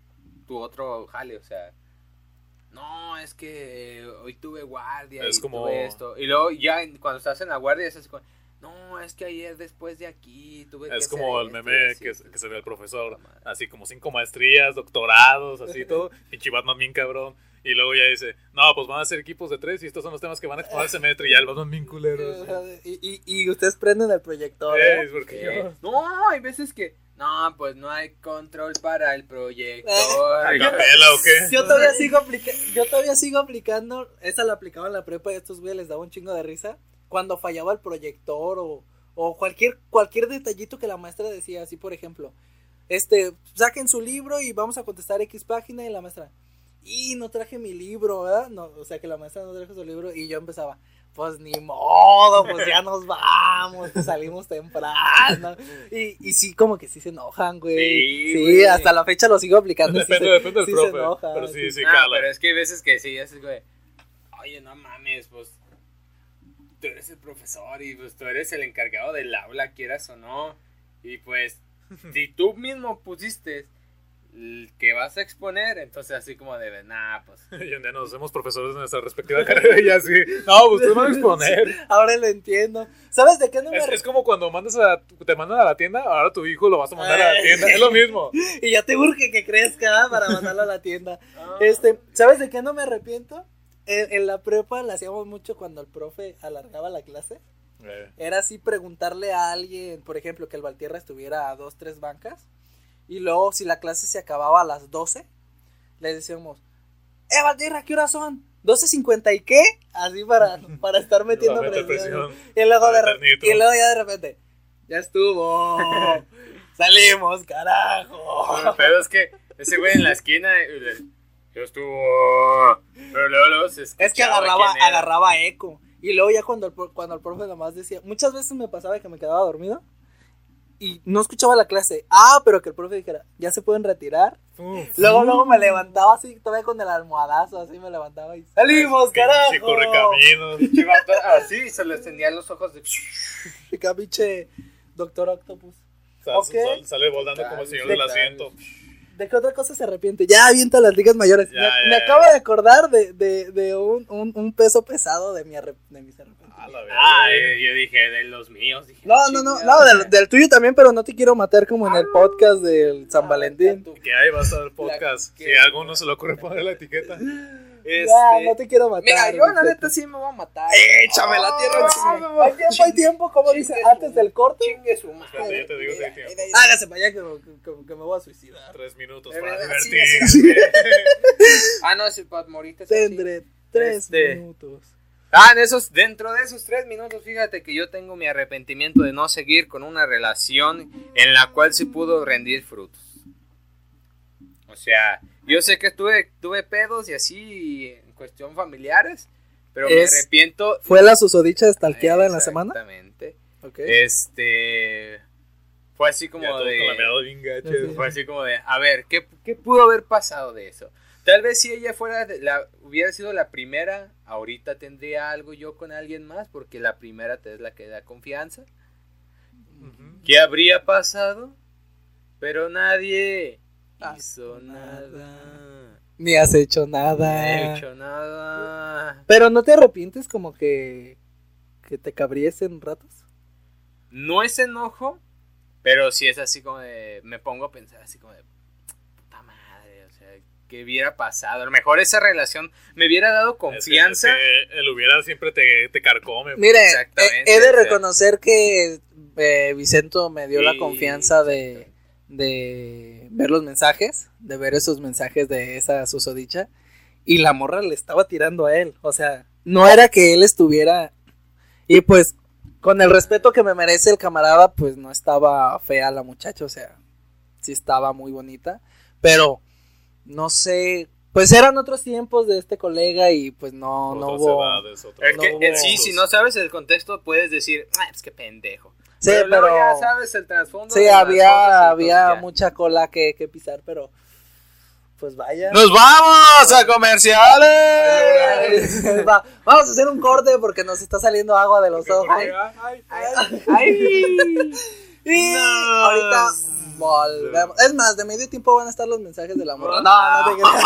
tu otro jale, o sea, no, es que hoy tuve guardia y tuve esto. Y luego ya cuando estás en la guardia es así como, no, es que ayer después de aquí tuve Es como el meme que, se ve el profesor, así como cinco maestrías, doctorados, así todo, pinche Batman bien cabrón. Y luego ya dice, no, pues van a ser equipos de tres y estos son los temas que van a exponer el semestre y ya el Batman bien culero. Y, y, ustedes prenden el proyector. ¿eh? Es porque yo... No, hay veces que no, pues no hay control para el proyecto. ¿Eh? o qué? Yo todavía sigo yo todavía sigo aplicando, esa la aplicaba en la prepa y a estos güeyes les daba un chingo de risa cuando fallaba el proyector o, o cualquier cualquier detallito que la maestra decía, así por ejemplo, este, saquen su libro y vamos a contestar X página y la maestra, "Y no traje mi libro", ¿verdad? No, o sea, que la maestra no trajo su libro y yo empezaba, pues ni modo, pues ya nos vamos, pues salimos temprano. Y, y sí, como que sí se enojan, güey. Sí, hasta la fecha lo sigo aplicando. Depende, depende del profe. pero sí, sí, ah, Pero es que hay veces que sí, es güey. Oye, no mames, pues tú eres el profesor y pues tú eres el encargado del aula, quieras o no. Y pues, si tú mismo pusiste que vas a exponer, entonces así como de, nah, pues. y un día nos hacemos profesores de nuestra respectiva carrera y así, no, pues tú vas a exponer. Ahora lo entiendo. ¿Sabes de qué no me es, es como cuando mandas a, te mandan a la tienda, ahora tu hijo lo vas a mandar a la tienda, es lo mismo. y ya te urge que crezca para mandarlo a la tienda. Ah. Este, ¿sabes de qué no me arrepiento? En, en, la prepa la hacíamos mucho cuando el profe alargaba la clase. Eh, Era así preguntarle a alguien, por ejemplo, que el Valtierra estuviera a dos, tres bancas. Y luego, si la clase se acababa a las 12, le decíamos, ¡Eh, Valtierra, ¿qué horas son? ¿12.50 y qué? Así para, para estar metiendo presión. presión. Y luego, de, y luego ya de repente, ya estuvo. Salimos, carajo. El pedo es que ese güey en la esquina. Ya estuvo. Pero luego, luego se Es que agarraba, agarraba eco. Y luego ya cuando el, cuando el profe nomás decía, muchas veces me pasaba que me quedaba dormido y no escuchaba la clase. Ah, pero que el profe dijera, ya se pueden retirar. Luego, luego me levantaba así, todavía con el almohadazo, así me levantaba y salimos, carajo. Sí, corre caminos. Así se le extendían los ojos de. Capiche, doctor Octopus. Sal- Ok. sal- sale volando como el señor del asiento. ¿De qué otra cosa se arrepiente? Ya avienta las ligas mayores. Ya, me ya, me ya. acabo de acordar de, de, de un, un, un peso pesado de, mi arrep- de mis arrepentimientos. Ah, eh, yo dije de los míos. Dije, No, no, no, no, del, del tuyo también, pero no te quiero matar como en el podcast del San Valentín. Que ahí va a estar el podcast. que- Si a alguno se le ocurre poner la etiqueta. Este, Ya, no te quiero matar. Mira, yo la neta sí me voy a matar. Échame la tierra encima. Ah, Hay tiempo, hay tiempo, como dice, antes del corte. Chingue su madre. Yo te digo si hay tiempo. Hágase para allá que, que- que me voy a suicidar. Tres minutos para sí, sí, Ah, no, Morita es así. Tendré tres Este. minutos. Ah, en esos, dentro de esos tres minutos, fíjate que yo tengo mi arrepentimiento de no seguir con una relación en la cual sí pudo rendir frutos. O sea, yo sé que tuve, tuve pedos y así en cuestión familiares, pero me arrepiento. ¿Fue la susodicha estalqueada en la semana? Exactamente. Este. Fue así como Ya de. bien. Fue así como de, a ver, ¿qué, qué pudo haber pasado de eso? Tal vez si ella fuera de la, hubiera sido la primera, ahorita tendría algo yo con alguien más, porque la primera te es la que da confianza. ¿Qué habría pasado? Pero nadie hizo Hizo nada. Ni has hecho No nada. he hecho nada. Pero no te arrepientes como que, que te cabriesen ratos. No es enojo, pero sí es así como de, me pongo a pensar así como de, puta madre, o sea, ¿qué hubiera pasado? A lo mejor esa relación me hubiera dado Es que- confianza. es que el hubiera siempre te, te carcome. Mire, Exactamente, he, he de reconocer que eh, Vicento me dio la confianza de, de ver los mensajes, de ver esos mensajes de esa susodicha. Y la morra le estaba tirando a él. O sea, no era que él estuviera. Y pues, con el respeto que me merece el camarada, pues no estaba fea la muchacha. O sea, sí estaba muy bonita. Pero, no sé. Pues eran otros tiempos de este colega y pues no, no hubo. edades, que sí, si no sabes el contexto, puedes decir, ah, es que pendejo. Sí, pero, luego pero- ya sabes el trasfondo. Sí, había, había mucha cola que, que pisar, pero pues vaya. ¡Nos vamos a comerciales! Va, vamos a hacer un corte porque nos está saliendo agua de los ojos. Ay, ay, ay. ¡Ay! Y No. ahorita volvemos. Es más, de medio tiempo van a estar los mensajes del amor. No, Ah. no te creas.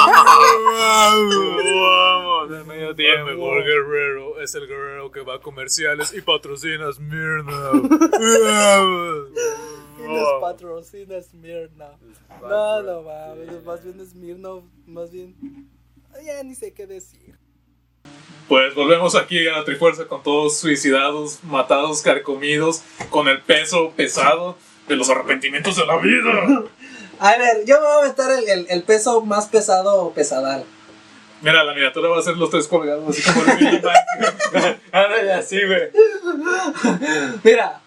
De medio tiempo. El mejor guerrero es el guerrero que va a comerciales y patrocina Smirna. Y patrocina Smirnoff. No, no mames, más bien Smirnoff, más bien. Ya ni sé qué decir. Pues volvemos aquí a la Trifuerza con todos suicidados, matados, carcomidos, con el peso pesado de los arrepentimientos de la vida. A ver, yo me voy a meter el, el, el peso más pesado o pesadal. Mira, la miniatura va a ser los tres colgados, así como el Billy. Ándale así, güey. Mira.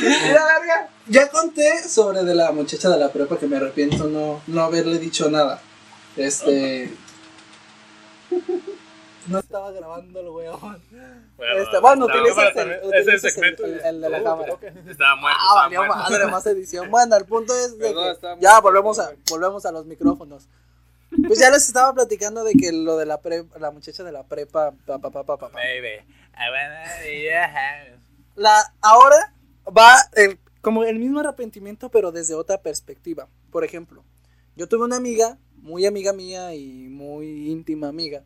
Mira, verga. Ya conté sobre de la muchacha de la prepa que me arrepiento no, no haberle dicho nada. Este. No estaba grabando el weón. Este, bueno, utilizas el- utilizas el- segmento. el- el de la Oh, cámara. Estaba muerto. Ah, valió madre, más edición. Bueno, el punto es de Perdón, que ya volvemos a, volvemos a los micrófonos. Pues ya les estaba platicando de que lo de la prepa, la muchacha de la prepa, pa, pa, pa, pa, pa, pa. Baby. I wanna be a house. La, ahora va el, como el mismo arrepentimiento, pero desde otra perspectiva. Por ejemplo, yo tuve una amiga, muy amiga mía y muy íntima amiga,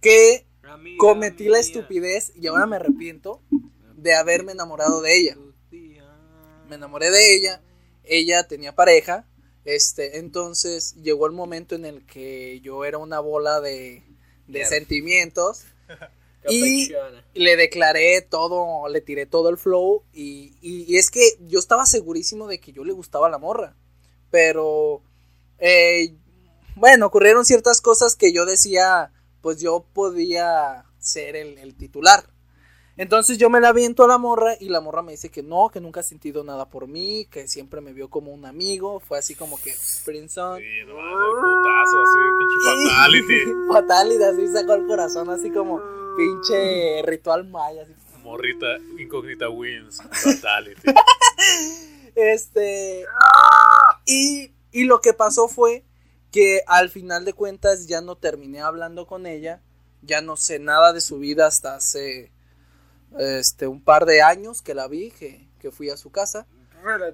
que Amiga cometí la estupidez y ahora me arrepiento de haberme enamorado de ella. Me enamoré de ella, ella tenía pareja, este, entonces llegó el momento en el que yo era una bola de, sentimientos. Y le declaré todo, le tiré todo el flow. Y, y, es que yo estaba segurísimo de que yo le gustaba la morra. Pero, eh, bueno, ocurrieron ciertas cosas que yo decía, pues yo podía ser el, titular. Entonces yo me la aviento a la morra y la morra me dice que no, que nunca ha sentido nada por mí, que siempre me vio como un amigo. Fue así como que, Prince Sí, no, putazo, así, pinche fatality. fatality, así sacó el corazón, así como pinche ritual maya. Así. Morrita incógnita wins. Fatality. este. Y, y lo que pasó fue que al final de cuentas ya no terminé hablando con ella. Ya no sé nada de su vida hasta hace este un par de años que la vi, que, que fui a su casa.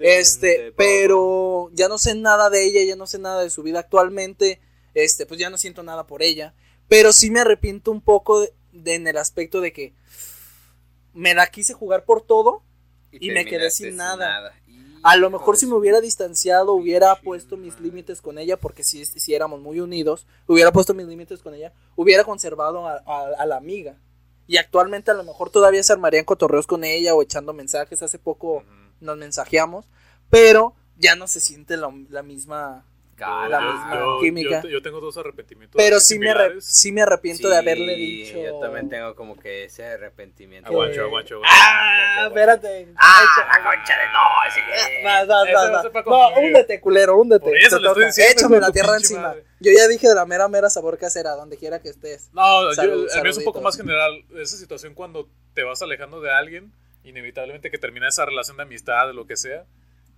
Este, pero ya no sé nada de ella, ya no sé nada de su vida actualmente. Este, pues ya no siento nada por ella. Pero sí me arrepiento un poco de, en el aspecto de que me la quise jugar por todo y, me quedé sin, nada. A lo mejor si me hubiera distanciado, hubiera puesto mis límites con ella, porque si, si éramos muy unidos, hubiera puesto mis límites con ella, hubiera conservado a, a, la amiga. Y actualmente a lo mejor todavía se armarían cotorreos con ella o echando mensajes. Hace poco nos mensajeamos, pero ya no se siente la misma la misma química. Yo, tengo dos arrepentimientos. Pero sí me, sí me arrepiento de haberle dicho. Yo también tengo como que ese arrepentimiento. Aguancho, aguancho, Ah, espérate. Ah, la concha de no, así que. No, no, no. No, húndete, culero, húndete. Échame la tierra encima. Yo ya dije de la mera, mera sabor casera, donde quiera que estés. No, yo, a mí es un poco más general. Esa situación cuando te vas alejando de alguien, inevitablemente que termina esa relación de amistad, de lo que sea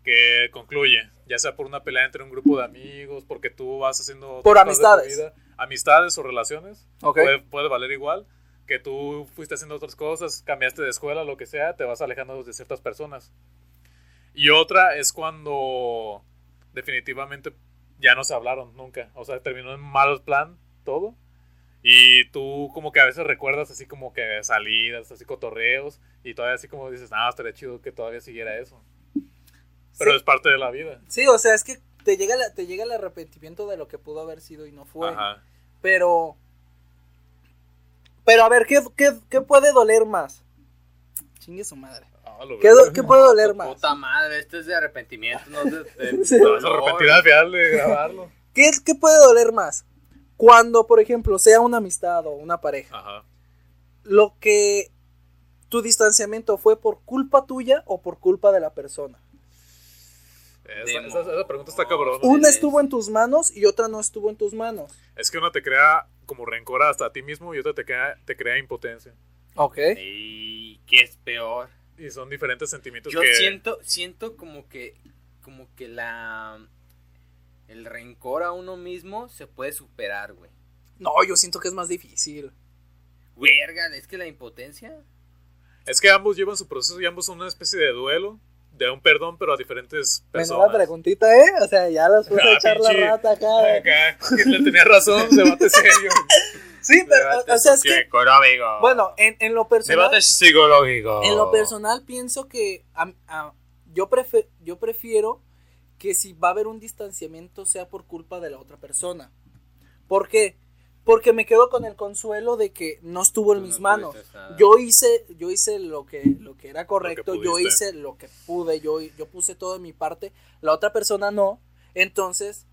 que concluye, ya sea por una pelea entre un grupo de amigos, porque tú vas haciendo... Por amistades. amistades o relaciones. Puede, puede, valer igual. Que tú fuiste haciendo otras cosas, cambiaste de escuela, lo que sea, te vas alejando de ciertas personas. Y otra es cuando definitivamente ya no se hablaron nunca. O sea, terminó en mal plan todo. Y tú como que a veces recuerdas así como que salidas, así cotorreos. Y todavía así como dices, ah, estaría chido que todavía siguiera eso. Pero es parte de la vida. Sí, o sea, es que te llega, te llega el arrepentimiento de lo que pudo haber sido y no fue. Ajá. Pero. Pero a ver, ¿qué, qué, puede doler más? Chingue su madre. Ah, ¿Qué, ¿Qué, puede doler más? Puta madre, esto es de arrepentimiento, no de. de vas a arrepentir al final de grabarlo. ¿Qué, ¿Qué puede doler más? Cuando, por ejemplo, sea una amistad o una pareja. Ajá. Lo que. Tu distanciamiento fue por culpa tuya o por culpa de la persona. Esa, pregunta está cabrón. Una estuvo en tus manos y otra no estuvo en tus manos. Es que una te crea como rencor hasta a ti mismo y otra te crea, te crea impotencia. Ok. ¿Y qué es peor? Y son diferentes sentimientos Yo siento, siento como que, como que la... El rencor a uno mismo se puede superar, güey. No, yo siento que es más difícil. Verga, es que la impotencia... Es que ambos llevan su proceso y ambos son una especie de duelo de un perdón, pero a diferentes personas. la preguntita, ¿eh? O sea, ya las puse a ah, echar la rata acá. Acá, tenía razón, debate serio. Sí, pero, o sea, es que... Bueno, en, en lo personal... Debate psicológico. En lo personal pienso que yo, yo prefiero que si va a haber un distanciamiento sea por culpa de la otra persona. ¿Por qué? Porque me quedo con el consuelo de que no estuvo en mis manos. Yo hice, yo hice lo que, lo que era correcto, yo hice lo que pude, yo, yo puse todo de mi parte, la otra persona no. Entonces,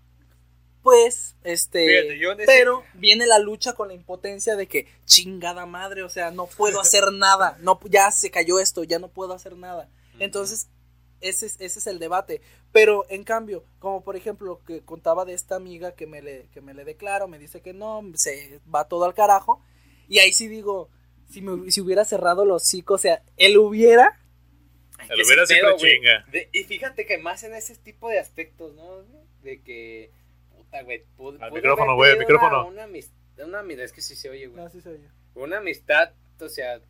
pues, este, pero viene la lucha con la impotencia de que chingada madre, o sea, no puedo hacer nada, no, ya se cayó esto, ya no puedo hacer nada. Entonces, ese es, ese es el debate. Pero en cambio, como por ejemplo que contaba de esta amiga que me le, que me le declaro, me dice que no, se va todo al carajo. Y ahí sí digo, si, me, si hubiera cerrado los hocico, o sea, él hubiera... Él hubiera sido chinga. y fíjate que más en ese tipo de aspectos, ¿no? De que... Puta, güey. Al micrófono, güey, micrófono. Una, una, amistad, es que sí se oye, güey. No, sí se oye. Una amistad, o sea,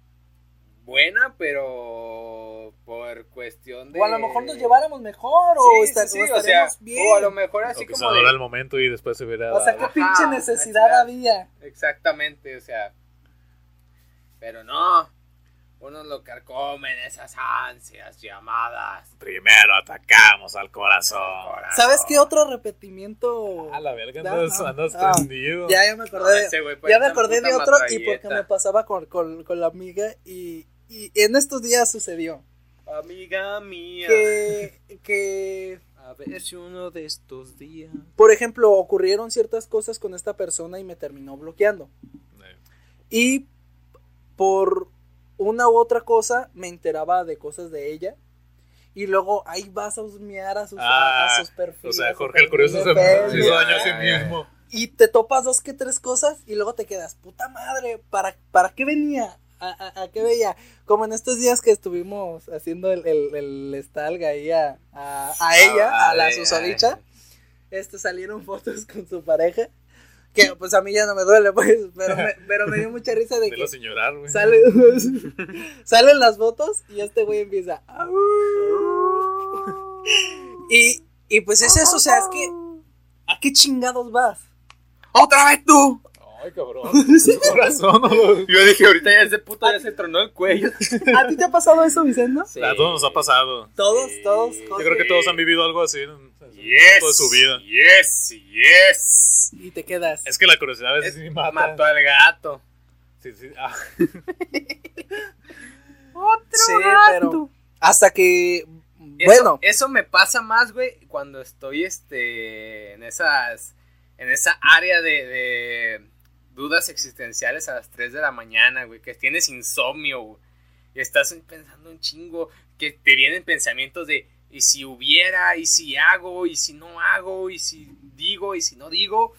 buena, pero por cuestión de... O a lo mejor nos lleváramos mejor, o, estaríamos bien. O a lo mejor así como... Se de... el momento y después se verá... O sea, qué pinche necesidad había. Exactamente, o sea... Pero no. uno lo carcomen esas ansias llamadas. Primero atacamos al corazón. ¿Sabes qué otro repetimiento? A la verga, Da- andas, no. andas Ah, prendido. Ya, ya me acordé. Ese fue ya me acordé de otro y porque me pasaba con, con, con la amiga y, y en estos días sucedió Amiga mía. que, que, A ver si uno de estos días. por ejemplo, ocurrieron ciertas cosas con esta persona y me terminó bloqueando. Eh, Y por una u otra cosa me enteraba de cosas de ella. Y luego ahí vas a husmear a sus, a Ah, sus perfiles. O sea, Jorge el Curioso se, hizo daño a sí mismo. Y te topas dos que tres cosas y luego te quedas, puta madre, ¿para, para qué venía? ¿A, a, a qué veía? Como en estos días que estuvimos haciendo el, el, el stalk ahí a, a, a ella, Ah, a la susodicha, ay. este, salieron fotos con su pareja. Que pues a mí ya no me duele, pues, pero me, pero me dio mucha risa de que llorar, güey. sale, salen las fotos y este güey empieza. Y, y pues es eso, o sea, es que. ¿A qué chingados vas? ¡Otra vez tú! Ay, cabrón. Corazón, Yo dije, ahorita ya ese puto ya se tronó el cuello. ¿A ti te ha pasado eso, Vicente? A todos nos ha pasado. Todos, Sí. todos. Yo Yo creo que todos han vivido algo así en, Yes. de su vida. Yes, yes. Y te quedas. Es que la curiosidad a veces sí mata. Mató al gato. Sí, sí. Ah, Otro Sí, pero. Hasta que. Eso, Bueno, eso me pasa más, güey, cuando estoy este en esas en esa área de, de dudas existenciales a las 3 de la mañana, güey, que tienes insomnio, güey, y estás pensando un chingo, que te vienen pensamientos de y si hubiera, y si hago, y si no hago, y si digo, y si no digo,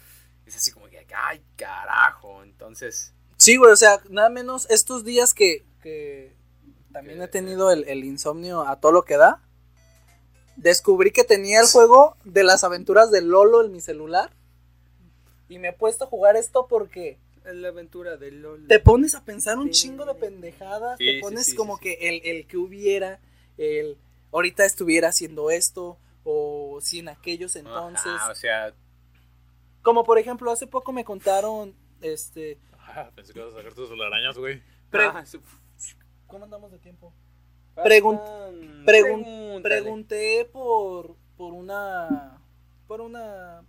es así como que ay, carajo, entonces sí, güey, o sea, nada menos estos días que. que también Que- he tenido el, el insomnio a todo lo que da. Descubrí que tenía el juego de las aventuras de Lolo en mi celular. Y me he puesto a jugar esto porque es la aventura del LOL. te pones a pensar un chingo de pendejadas, Sí, te pones sí, como sí, que el, el que hubiera, el ahorita estuviera haciendo esto, o si en aquellos entonces. Ajá, o sea, Como por ejemplo, hace poco me contaron, este, ah, pensé que ibas a sacar tus telarañas, güey. Pre- ah, ¿cómo andamos de tiempo? Pregun- Pregúntale. Pregunté por, por una, por una,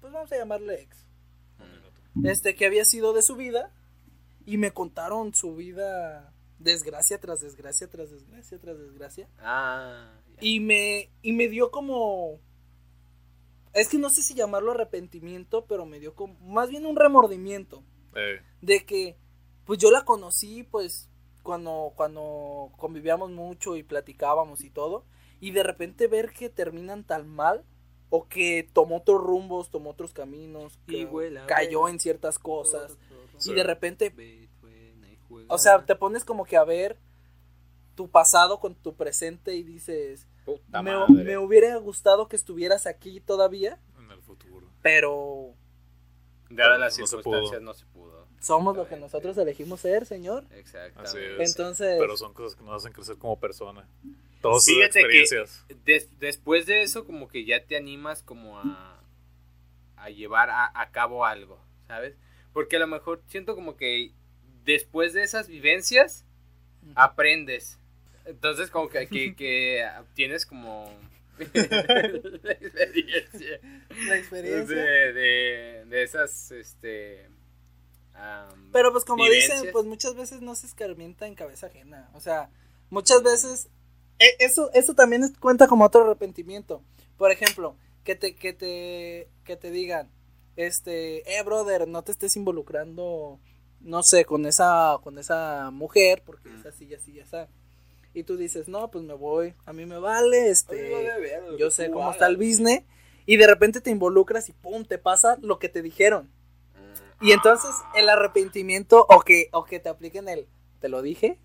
pues vamos a llamarle ex. Este, que había sido de su vida, y me contaron su vida, desgracia tras desgracia, tras desgracia, tras desgracia. Ah. Y me, y me dio como. Es que no sé si llamarlo arrepentimiento, pero me dio como. Más bien un remordimiento. Eh, De que. Pues yo la conocí, pues. Cuando, cuando convivíamos mucho y platicábamos y todo. Y de repente ver que terminan tan mal. O que tomó otros rumbos, tomó otros caminos. Y cayó en ciertas cosas. Sí. Y de repente o sea, te pones como que a ver tu pasado con tu presente y dices, Puta me, madre. me hubiera gustado que estuvieras aquí todavía, en el futuro. pero Dadas las No circunstancias, no se pudo. Somos lo que nosotros elegimos ser, señor. Es. Entonces, Pero son cosas que nos hacen crecer como persona. Todas sus Fíjate que- experiencias. Des- después de eso, como que ya te animas como a, a llevar a, a cabo algo, ¿sabes? Porque a lo mejor siento como que después de esas vivencias, aprendes. Entonces como que, que, que tienes como la experiencia. la experiencia. de, de, de esas, este... Pero pues como vivencias. dicen, pues muchas veces no se escarmienta en cabeza ajena. O sea, muchas veces e- eso eso también cuenta como otro arrepentimiento. Por ejemplo, que te que te que te digan, este, eh brother, no te estés involucrando no sé, con esa con esa mujer porque es así y así así. Y tú dices, "No, pues me voy, a mí me vale, este, yo sé cómo está el business." Y de repente te involucras y pum, te pasa lo que te dijeron. Y entonces el arrepentimiento o que, o que te apliquen el, ¿te lo dije?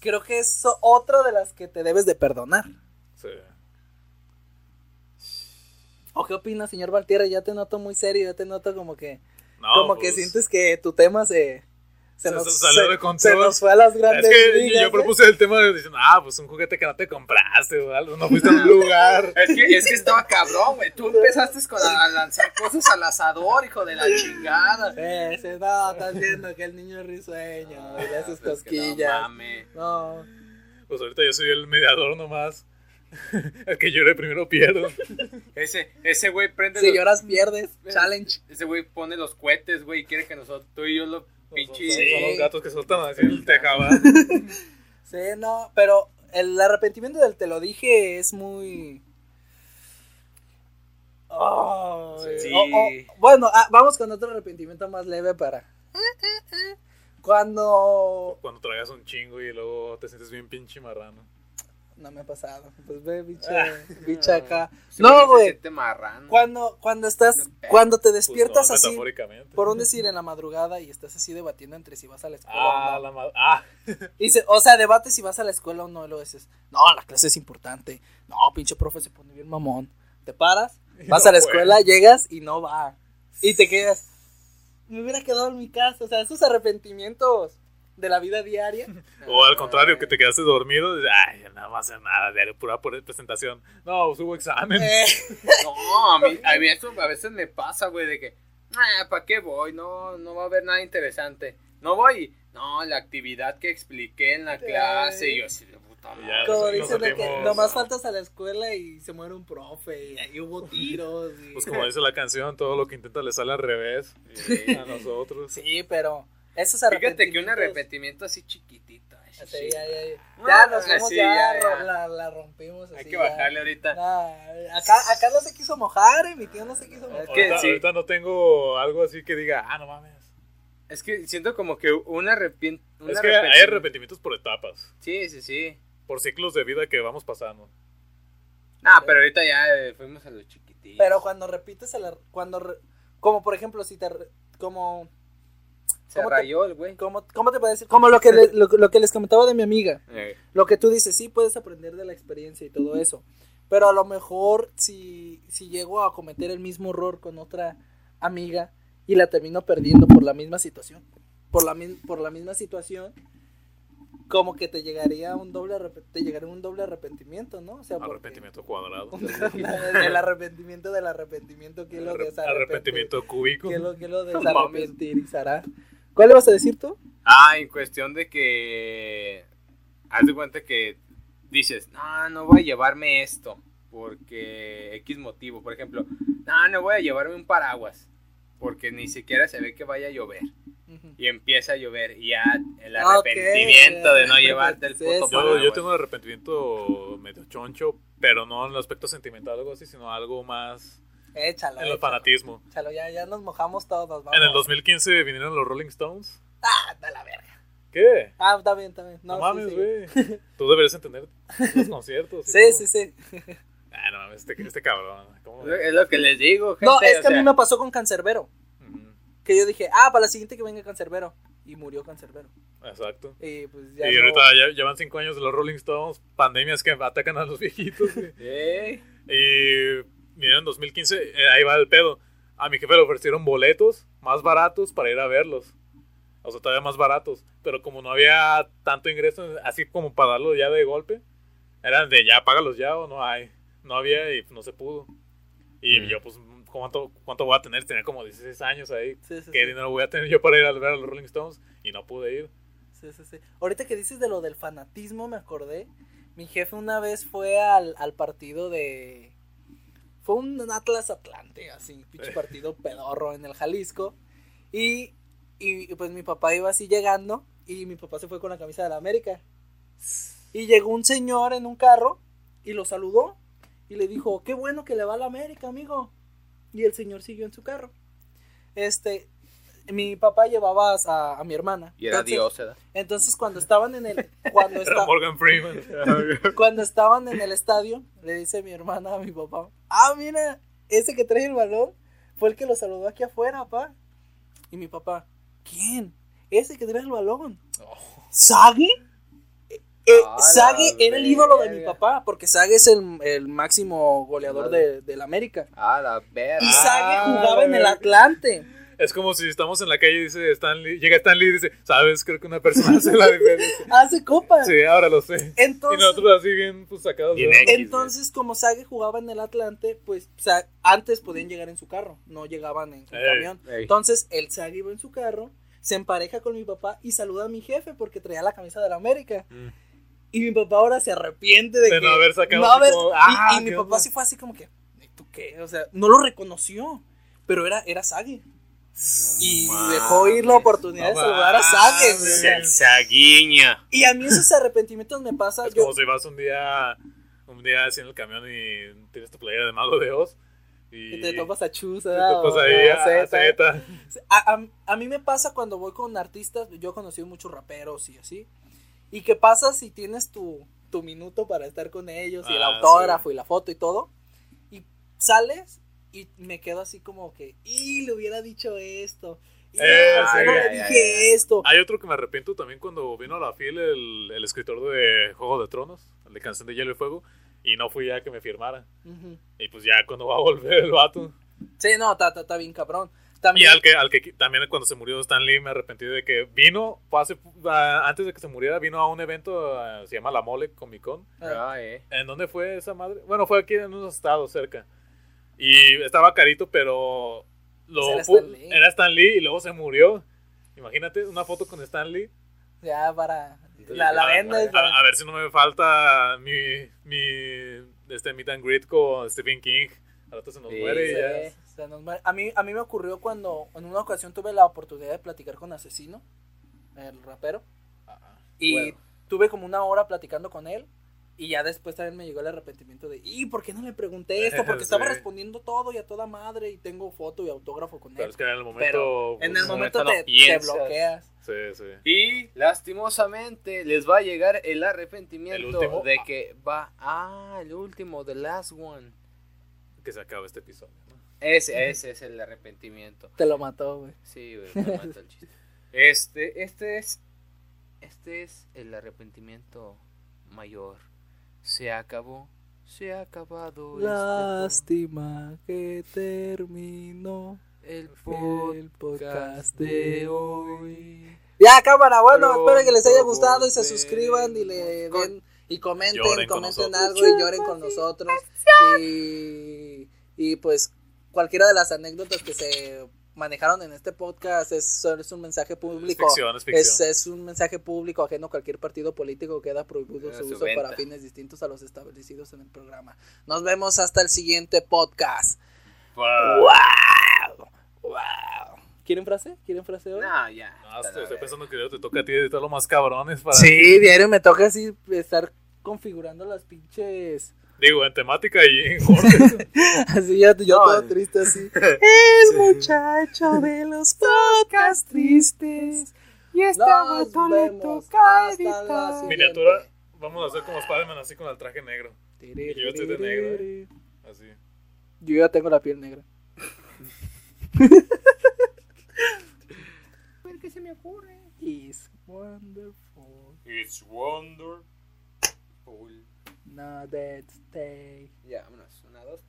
Creo que es otra de las que te debes de perdonar. Sí. ¿O qué opinas, señor Valtierra? Ya te noto muy serio, ya te noto como que, No, como pues, que sientes que tu tema se, Se, Se- nos, se salió se- de control. se nos fue a las grandes Es que ligas, yo ¿eh? propuse el tema de diciendo, ah, pues un juguete que no te compraste o algo, no fuiste a un lugar. Es que, es que estaba cabrón, güey. Tú empezaste con a, lanzar cosas al asador, hijo de la chingada. Sí, sí, no, estás viendo que el niño es risueño y le haces Pues no cosquillas. mames. No, Pues ahorita yo soy el mediador nomás. El que llore primero pierdo. Ese, ese güey prende si los- lloras pierdes, challenge. Ese güey pone los cohetes, güey, y quiere que nosotros, tú y yo lo pinche. Son, son los gatos que soltan así el tejaba. Sí, no, pero el arrepentimiento del te lo dije es muy... Ay, Sí. o- o- bueno, ah, vamos con otro arrepentimiento más leve para... Cuando... Cuando tragas un chingo y luego te sientes bien pinche marrano. No me ha pasado. Pues ve, bicha, Ah. bicha acá. No, güey. Cuando, cuando estás... Cuando te despiertas no, así... Metafóricamente. Por un decir en la madrugada y estás así debatiendo entre si vas a la escuela o Ah, no. la Ah, Y se- o sea, debates si vas a la escuela o no. Y luego dices, no, la clase es importante. No, pinche profe se pone bien mamón. Te paras, vas no a la escuela, llegas y no va. Y te quedas. Me hubiera quedado en mi casa. O sea, esos arrepentimientos de la vida diaria. o al contrario, que te quedaste dormido. y Ay, no va a hacer nada, diario, pura, pura presentación. No, subo examen. Eh, No, a mí, a mí eso a veces me pasa, güey, de que, ah, ¿para qué voy? No, no va a haber nada interesante. No voy. No, la actividad que expliqué en la clase, y yo así de puta Ya, madre. como dicen de que nomás faltas a la escuela y se muere un profe. Y ahí hubo tiros. y- Pues como dice la canción, todo lo que intenta le sale al revés. Sí. A nosotros. Sí, pero esos Fíjate que un arrepentimiento así chiquitito. así, ya, ya, ya. Ah, Ya nos fuimos, sí, ya, ya, ya. ro- La, la rompimos. Hay así, que ya. bajarle ahorita. Nah, acá, acá no se quiso mojar, eh, mi tío no se quiso mojar. Es que ahorita, sí. ahorita no tengo algo así que diga, ah, no mames. Es que siento como que un arrepentimiento. Es que hay arrepentimientos por etapas, Sí, sí, sí. por ciclos de vida que vamos pasando. Ah, pero ahorita ya eh, fuimos a los chiquititos. Pero cuando repites el ar- cuando re- como por ejemplo si te re- como Se ¿cómo te- rayó el güey. como cómo te puedo decir como lo que le- lo, lo que les comentaba de mi amiga Eh, lo que tú dices sí puedes aprender de la experiencia y todo eso pero a lo mejor si si llego a cometer el mismo error con otra amiga y la termino perdiendo por la misma situación por la por la misma situación como que te llegaría un doble te llegaría un doble arrepentimiento no o sea Arrepentimiento cuadrado. el arrepentimiento del arrepentimiento que lo Arre- desarrepentir Arrepentimiento cúbico. que lo que lo mames. ¿Cuál le vas a decir tú? Ah, en cuestión de que. Haz de cuenta que dices, no, no voy a llevarme esto. Porque X motivo. Por ejemplo, no, no voy a llevarme un paraguas. Porque ni siquiera se ve que vaya a llover. Y empieza a llover. Y ya el arrepentimiento de no llevarte el puto. Yo, yo tengo un arrepentimiento medio choncho, pero no en el aspecto sentimental o algo así, sino algo más échalo en el fanatismo. échalo, ya, ya nos mojamos todos vamos. En el 2015 vinieron los Rolling Stones. ah da la verga ¿Qué? ah está bien está bien No, no, mames, sí, güey. Tú deberías entender los conciertos. sí todo. sí sí, Ah, no mames, este, este cabrón. ¿cómo? Es lo que les digo, gente. no es o que a mí me pasó con Cancerbero que yo dije ah para la siguiente que venga Cancerbero y murió Cancerbero Exacto. y pues ya y no- ahorita ya llevan cinco años de los Rolling Stones, pandemias que atacan a los viejitos. güey. eh, Y vinieron en 2015, eh, ahí va el pedo. A mi jefe le ofrecieron boletos más baratos para ir a verlos. O sea, todavía más baratos. Pero como no había tanto ingreso, así como para darlo ya de golpe, eran de ya, págalos ya o no hay. No había y no se pudo. Y Mm. yo, pues, ¿cuánto, ¿cuánto voy a tener? Tenía como 16 años ahí. sí, sí, ¿Qué sí. dinero voy a tener yo para ir a ver a los Rolling Stones? Y no pude ir. Sí, sí, sí. Ahorita que dices de lo del fanatismo, me acordé. Mi jefe una vez fue al, al partido de. Fue un Atlas Atlante, así, pinche partido pedorro en el Jalisco. Y, y pues mi papá iba así llegando. Y mi papá se fue con la camisa de la América. Y llegó un señor en un carro y lo saludó. Y le dijo: Qué bueno que le va a la América, amigo. Y el señor siguió en su carro. Este. Mi papá llevaba a, a mi hermana. y era Entonces- Dios, ¿verdad? entonces cuando estaban en el cuando Era esta- Morgan Freeman. cuando estaban en el estadio, le dice mi hermana a mi papá, "Ah, mira, ese que trae el balón fue el que lo saludó aquí afuera, papá." Y mi papá, "¿Quién? Ese que trae el balón." ¿Sage? Eh, A Sage era el ídolo de mi papá, porque Sage es el, el máximo goleador de, del América. Ah, la verga. Y Sage jugaba en el la- Atlante. Es como si estamos en la calle y dice Stanley, llega Stanley y dice, ¿sabes? Creo que una persona hace la diferencia. Hace copa. Sí, ahora lo sé. Entonces, y nosotros así bien pues, sacados Bien de X, entonces como Sage jugaba en el Atlante, pues o sea, antes podían llegar en su carro, no llegaban en, en Ey, camión. ey. Entonces el Sage iba en su carro, se empareja con mi papá y saluda a mi jefe porque traía la camisa de la América. Mm. Y mi papá ahora se arrepente de, De que no haber sacado no haber- como, y- ah, y, mi ¿qué papá onda? sí fue así como que, ¿y tú qué? O sea, no lo reconoció, pero era, era Sage. Y dejó ir la oportunidad No de saludar a. El Saguiña. Y a mí esos arrepentimientos me pasa. Es yo- como si vas un día, un día así en el camión y tienes tu playera de Mago de Oz. Y, y te topas a Chus, te ¿verdad? topas O ahí a Zeta. a Zeta. A, a- a mí me pasa cuando voy con artistas, yo he conocido muchos raperos y así. ¿Y qué pasa si tienes tu, tu minuto para estar con ellos y el Ah, autógrafo y la foto y todo? Y sales y me quedo así como que, y le hubiera dicho esto. Y Eh, "Ah, sí. no le Ya, ya, dije esto. Hay otro que me arrepiento también cuando vino a la FIL el, el escritor de Juego de Tronos, el de Canción de Hielo y Fuego, y no fui ya que me firmara. Ujú. Y pues ya cuando va a volver el vato. Sí, no, está bien cabrón. Y También, al que, al que también cuando se murió Stan Lee me arrepentí de que vino, hace- antes de que se muriera, vino a un evento, se llama La Mole Comic Con. Ah. Ah, eh. ¿En dónde fue esa madre? Bueno, fue aquí en unos estados cerca. Y estaba carito, pero lo Pues era Stan Lee. era Stan Lee y luego se murió. Imagínate una foto con Stan Lee. ya para... La, la a, vendes. a- a ver si no me falta mi, mi este meet and greet con Stephen King. Al rato se nos Sí, muere y ya. se nos muere. A mí, a mí me ocurrió cuando en una ocasión tuve la oportunidad de platicar con Asesino, el rapero, y Bueno. tuve como una hora platicando con él. Y ya después también me llegó el arrepentimiento de, ¿y por qué no le pregunté esto? Porque estaba respondiendo todo y a toda madre y tengo foto y autógrafo con Pero él. es que en el momento. Pero en el momento no te, te piensas. bloqueas. Sí, sí. Y lastimosamente les va a llegar el arrepentimiento de que va. Ah, el último, the last one. Que se acabe este episodio. ¿no? Ese, ese es el arrepentimiento. Te lo mató, güey. Sí, güey, me mata el chiste. Este, este es. Este es el arrepentimiento mayor. Se acabó. Se ha acabado. este Lástima que terminó el el podcast de hoy. Ya, cámara, bueno, espero que les haya gustado y se suscriban y le den y comenten, Lloren comenten algo y lloren con nosotros. Y, y pues cualquiera de las anécdotas que se manejaron en este podcast es, solo es un mensaje público. ficción, es ficción. Es, es un mensaje público ajeno a cualquier partido político. Queda prohibido su su uso venta. para fines distintos a los establecidos en el programa. Nos vemos hasta el siguiente podcast. Wow. ¡Wow! ¡Wow! ¿Quieren frase? ¿Quieren frase hoy? No, ya. No, estoy, pensando que te toca a ti editar lo más cabrones para. Sí, diario me toca así estar configurando las pinches. Digo, en temática y en. Así yo, yo No, todo eh. triste así. El muchacho de los podcasts tristes. Y estaba todo le toca. Miniatura. Vamos a hacer como Spider-Man así con el traje negro. Y yo estoy de negro, ¿eh? Así. Yo ya tengo la piel negra. ¿Qué se me ocurre? It's wonderful. It's wonderful. Now that stay. Ya, vámonos. Una, dos.